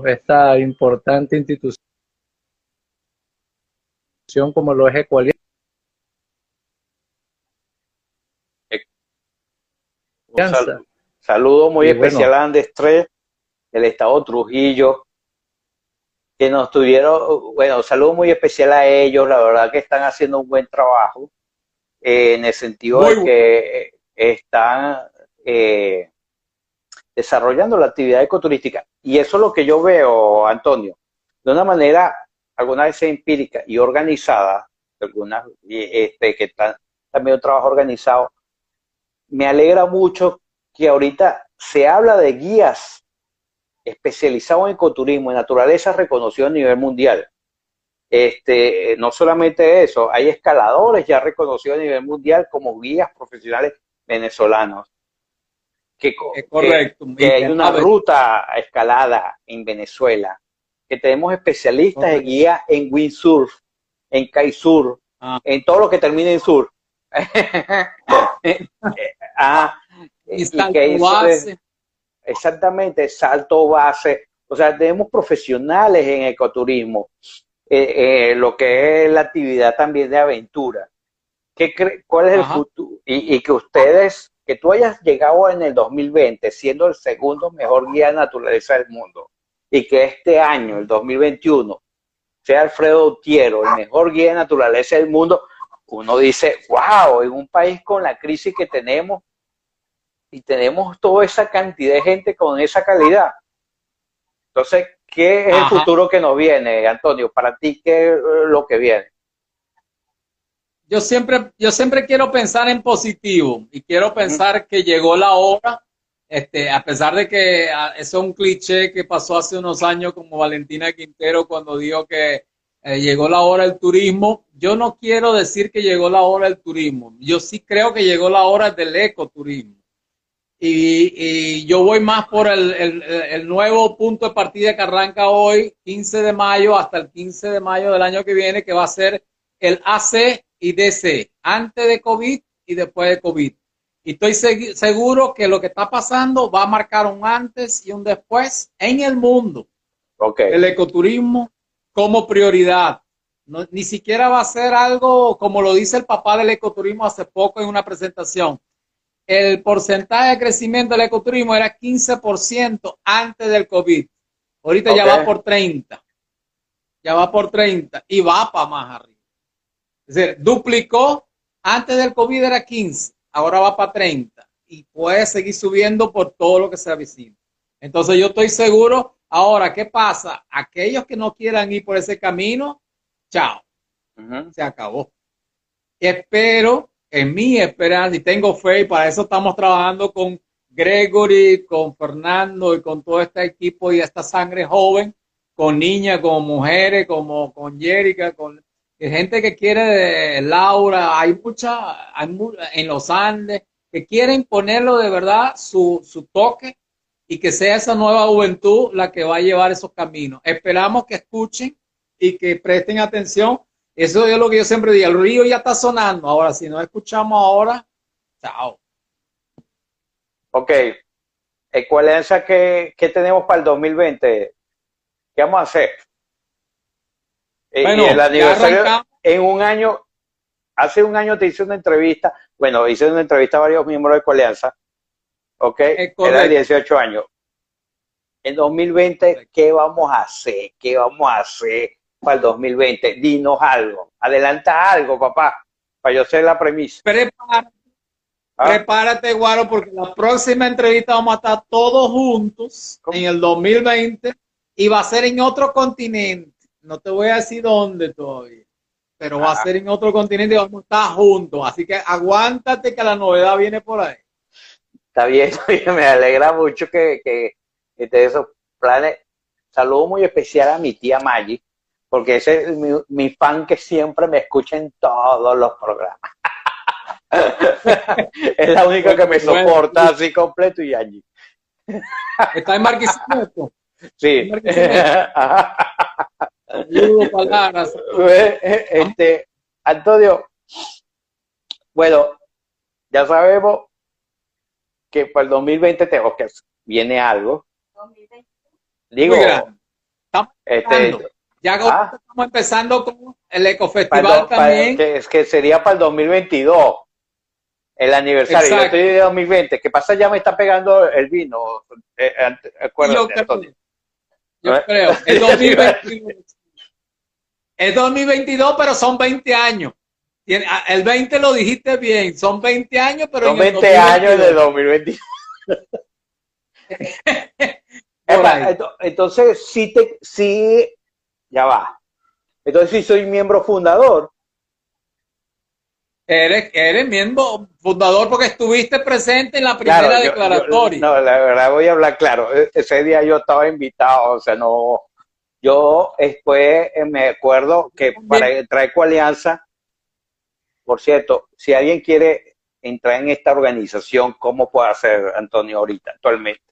esta importante institución como lo es Ecualidad. Un saludo, muy especial a Andes 3, del estado Trujillo, que nos tuvieron, bueno, saludo muy especial a ellos, la verdad que están haciendo un buen trabajo eh, en el sentido de que eh, están eh, desarrollando la actividad ecoturística. Y eso es lo que yo veo, Antonio, de una manera alguna vez empírica y organizada, algunas este, que están también un trabajo organizado, me alegra mucho que ahorita se habla de guías especializados en ecoturismo y naturaleza reconocidos a nivel mundial. Este, no solamente eso, hay escaladores ya reconocidos a nivel mundial como guías profesionales venezolanos. Que, correcto. Que, hay una ruta escalada en Venezuela, que tenemos especialistas de guía en windsurf, en kitesurf, ah. en todo lo que termine en sur. (laughs) ah, y, base. exactamente, salto base. O sea, tenemos profesionales en ecoturismo eh, eh, lo que es la actividad también de aventura. ¿Qué ¿Cuál es el futuro? Y, que ustedes, que tú hayas llegado en el 2020 siendo el segundo mejor guía de naturaleza del mundo y que este año, el 2021, sea Alfredo Utiero el mejor guía de naturaleza del mundo, uno dice, wow, en un país con la crisis que tenemos y tenemos toda esa cantidad de gente con esa calidad. Entonces, ¿Qué es el futuro que nos viene, Antonio? Para ti, ¿qué es lo que viene? Yo siempre, yo siempre quiero pensar en positivo y quiero pensar que llegó la hora, este, a pesar de que ah, eso es un cliché que pasó hace unos años como Valentina Quintero cuando dijo que eh, llegó la hora del turismo. Yo no quiero decir que llegó la hora del turismo. Yo sí creo que llegó la hora del ecoturismo. Y, yo voy más por el, nuevo punto de partida que arranca hoy, 15 de mayo, hasta el 15 de mayo del año que viene, que va a ser el AC y DC, antes de COVID y después de COVID. Y estoy seguro que lo que está pasando va a marcar un antes y un después en el mundo. Okay. El ecoturismo como prioridad. ni siquiera va a ser algo como lo dice el papá del ecoturismo hace poco en una presentación el porcentaje de crecimiento del ecoturismo era 15% antes del COVID. Ahorita ya va por 30. Ya va por 30 y va para más arriba. Es decir, duplicó, antes del COVID era 15, ahora va para 30 y puede seguir subiendo por todo lo que se avecina. Entonces yo estoy seguro, ahora, ¿qué pasa? Aquellos que no quieran ir por ese camino, chao, se acabó. Espero en mi esperanza y tengo fe y para eso estamos trabajando con Gregory, con Fernando y con todo este equipo y esta sangre joven, con niñas, con mujeres, como con Jerica, con gente que quiere Laura, hay mucha, hay en los Andes, que quieren ponerlo de verdad su, su toque y que sea esa nueva juventud la que va a llevar esos caminos. Esperamos que escuchen y que presten atención. Eso es lo que yo siempre digo, el río ya está sonando. Ahora, si no escuchamos ahora, chao. Ok. Ecualencia, ¿qué, ¿qué tenemos para el 2020? ¿Qué vamos a hacer? Bueno, el aniversario, en un año, hace un año te hice una entrevista, bueno, hice una entrevista a varios miembros de Coalianza, ¿ok? Era 18 años. En 2020, ¿qué vamos a hacer? ¿Qué vamos a hacer para el 2020? Dinos algo, adelanta algo, papá, para yo ser la premisa. Prepárate, ¿Ah? prepárate, Guaro, porque la próxima entrevista vamos a estar todos juntos en el 2020 y va a ser en otro continente. No te voy a decir dónde todavía, pero va a ser en otro continente y vamos a estar juntos. Así que aguántate que la novedad viene por ahí. (laughs) Está bien, me alegra mucho que, que, que esos planes. Saludo muy especial a mi tía Maggie, porque ese es mi, fan que siempre me escucha en todos los programas. (laughs) es la única que me soporta así completo y allí. ¿Está en Marquisimeto? Sí. palabras. Este, Antonio, bueno, ya sabemos que para el 2020 tengo que viene algo. Digo, este, ya ¿ah? estamos empezando con el Ecofestival también. que, es que sería para el 2022, el aniversario. Yo estoy de 2020. ¿Qué pasa? Ya me está pegando el vino. Eh, yo creo, yo creo. (laughs) El 2022. Es 2022, pero son 20 años. Ah, el 20 lo dijiste bien, son 20 años, pero... Son 20 años de 2022. (laughs) entonces, sí, te, sí, ya va. Entonces, sí soy miembro fundador. Eres, eres miembro fundador porque estuviste presente en la primera declaratoria. no, la verdad voy a hablar claro. E, ese día yo estaba invitado, o sea, no, yo después eh, me acuerdo que para entrar Alianza, por cierto, si alguien quiere entrar en esta organización, ¿cómo puede hacer, Antonio, ahorita, actualmente?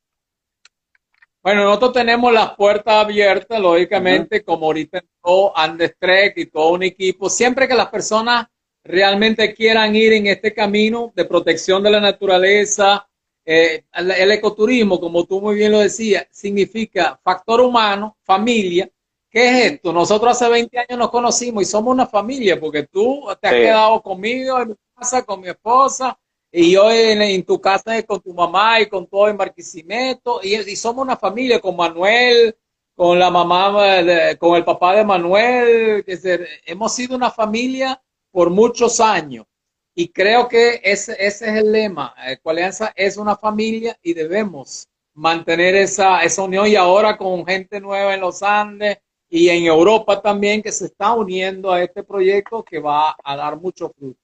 Bueno, nosotros tenemos las puertas abiertas, lógicamente, como ahorita entró Andes Trek y todo un equipo. Siempre que las personas realmente quieran ir en este camino de protección de la naturaleza, eh, el, ecoturismo, como tú muy bien lo decías, significa factor humano, familia. ¿Qué es esto? Nosotros hace 20 años nos conocimos y somos una familia, porque tú te has quedado conmigo en mi casa, con mi esposa, y yo en, tu casa con tu mamá y con todo en Barquisimeto, y, y, somos una familia con Manuel, con la mamá, con el papá de Manuel, que hemos sido una familia por muchos años. Y creo que ese, ese es el lema. Coalianza es una familia y debemos mantener esa, esa unión y ahora con gente nueva en los Andes y en Europa también que se está uniendo a este proyecto que va a dar mucho fruto.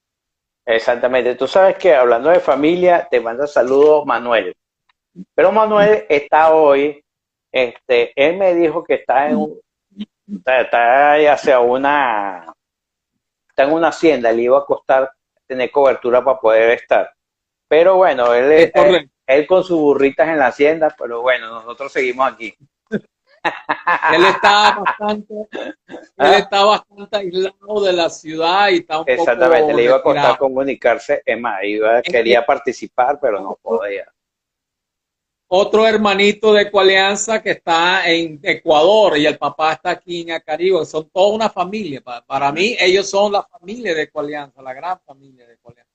Exactamente. Tú sabes que hablando de familia, te manda saludos Manuel. Pero Manuel está hoy, este, él me dijo que está en un, está, está hacia una, está en una hacienda, le iba a costar tener cobertura para poder estar. Pero bueno, él, él, con sus burritas en la hacienda, pero bueno, nosotros seguimos aquí. Él está bastante, él ¿Ah? está bastante aislado de la ciudad y está un Exactamente, le iba a costar comunicarse, es más, iba, quería participar, pero no podía. Otro hermanito de Coalianza que está en Ecuador y el papá está aquí en Acaribe, son toda una familia. Para, mí, ellos son la familia de Coalianza, la gran familia de Coalianza.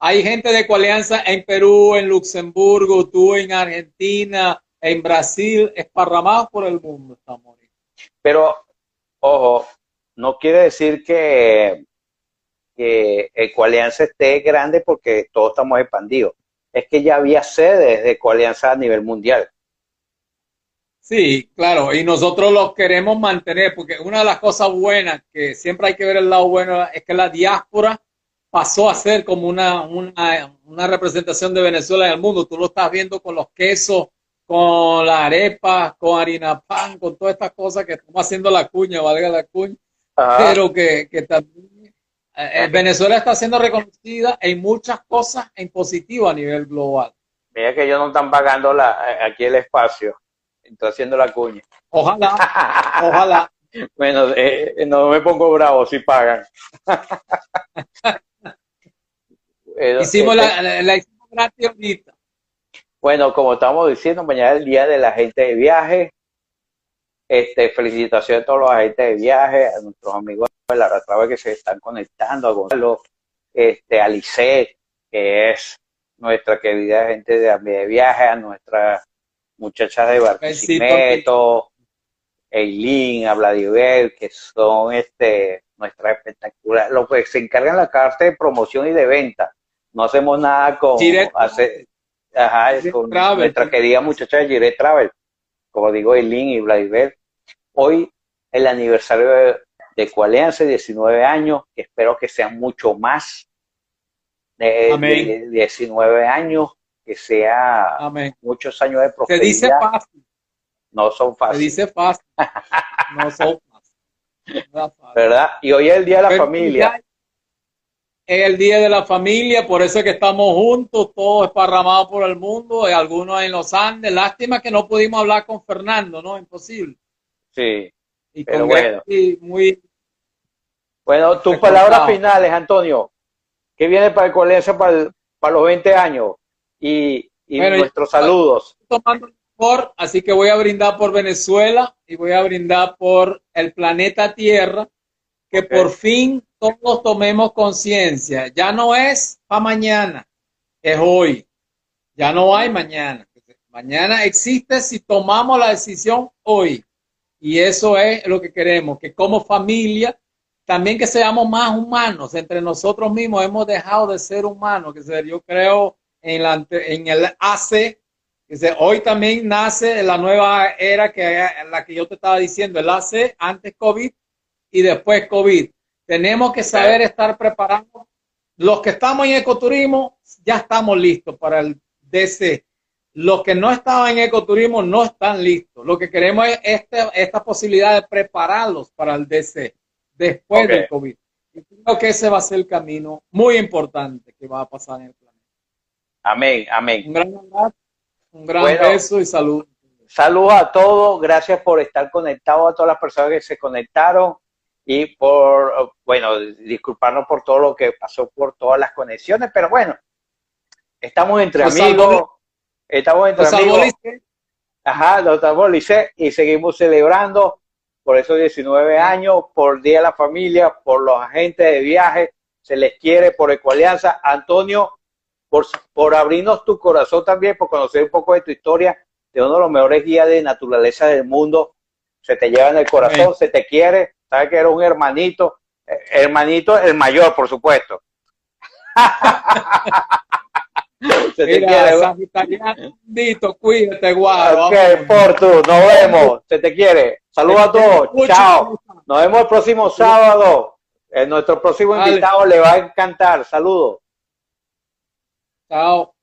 Hay gente de Coalianza en Perú, en Luxemburgo, tú en Argentina, en Brasil, esparramados por el mundo. Pero, ojo, no quiere decir que, que Ecoalianza esté grande porque todos estamos expandidos es que ya había sedes de coalianza a nivel mundial. Sí, claro, y nosotros los queremos mantener, porque una de las cosas buenas, que siempre hay que ver el lado bueno, es que la diáspora pasó a ser como una, una, representación de Venezuela en el mundo. Tú lo estás viendo con los quesos, con la arepa, con harina pan, con todas estas cosas que estamos haciendo la cuña, valga la cuña. pero que, que también eh, Venezuela está siendo reconocida en muchas cosas en positivo a nivel global. Mira que ellos no están pagando la, aquí el espacio, está haciendo la cuña. Ojalá, (laughs) ojalá. Bueno, eh, no me pongo bravo si pagan. (laughs) hicimos la, la, hicimos gratis ahorita. Bueno, como estamos diciendo, mañana es el día de la gente de viaje. Este, felicitaciones a todos los agentes de viaje, a nuestros amigos de la Ratrava que se están conectando, a Gonzalo, este, a que es nuestra querida gente de, de viaje, a nuestras muchachas de Barquisimeto, Eileen, a Vladimir, que son este, nuestras espectaculares, los que se encargan la carta de promoción y de venta. No hacemos nada con, hacer, ajá, con nuestra querida muchacha de Gire Travel, como digo, Eileen y Vladimir. Hoy el aniversario de, de 19 años, que espero que sean mucho más de, 19 años, que sea muchos años de prosperidad. Se dice fácil. No son fáciles. Se dice fácil. (laughs) no son fáciles. ¿Verdad? Y hoy es el Día de la Familia. Es el Día de la Familia, por eso es que estamos juntos, todos esparramados por el mundo, y algunos en los Andes. Lástima que no pudimos hablar con Fernando, ¿no? Imposible. Sí. Y pero bueno. muy... Bueno, tus palabras finales, Antonio. ¿Qué viene para el colegio para, para los 20 años? Y, nuestros saludos. Tomando por, así que voy a brindar por Venezuela y voy a brindar por el planeta Tierra, que por fin todos tomemos conciencia. Ya no es para mañana, es hoy. Ya no hay mañana. Mañana existe si tomamos la decisión hoy. Y eso es lo que queremos, que como familia, también que seamos más humanos entre nosotros mismos. Hemos dejado de ser humanos, que yo creo en, la, en el AC, que hoy también nace la nueva era que la que yo te estaba diciendo, el AC antes COVID y después COVID. Tenemos que saber estar preparados. Los que estamos en ecoturismo ya estamos listos para el DC los que no estaban en ecoturismo no están listos. Lo que queremos es este, esta posibilidad de prepararlos para el DC después del COVID. Y creo que ese va a ser el camino muy importante que va a pasar en el planeta. Amén, amén. Un gran abrazo, un gran beso y salud. Saludos a todos, gracias por estar conectados, a todas las personas que se conectaron y por, bueno, disculparnos por todo lo que pasó por todas las conexiones, pero bueno, estamos entre amigos. Estamos entre amigos. Ajá, los y seguimos celebrando por esos 19 años, por Día de la Familia, por los agentes de viaje, se les quiere por Ecoalianza. Antonio, por, por abrirnos tu corazón también, por conocer un poco de tu historia, de uno de los mejores guías de naturaleza del mundo. Se te lleva en el corazón, se te quiere, sabes que eres un hermanito, eh, hermanito el mayor, por supuesto. (laughs) Se te quiere. Sagitariano, cuídate, guau. Ok, Portu, nos vemos. Se te quiere. Saludos a todos. Chao. Nos vemos el próximo sábado. En nuestro próximo invitado le va a encantar. Saludos. Chao.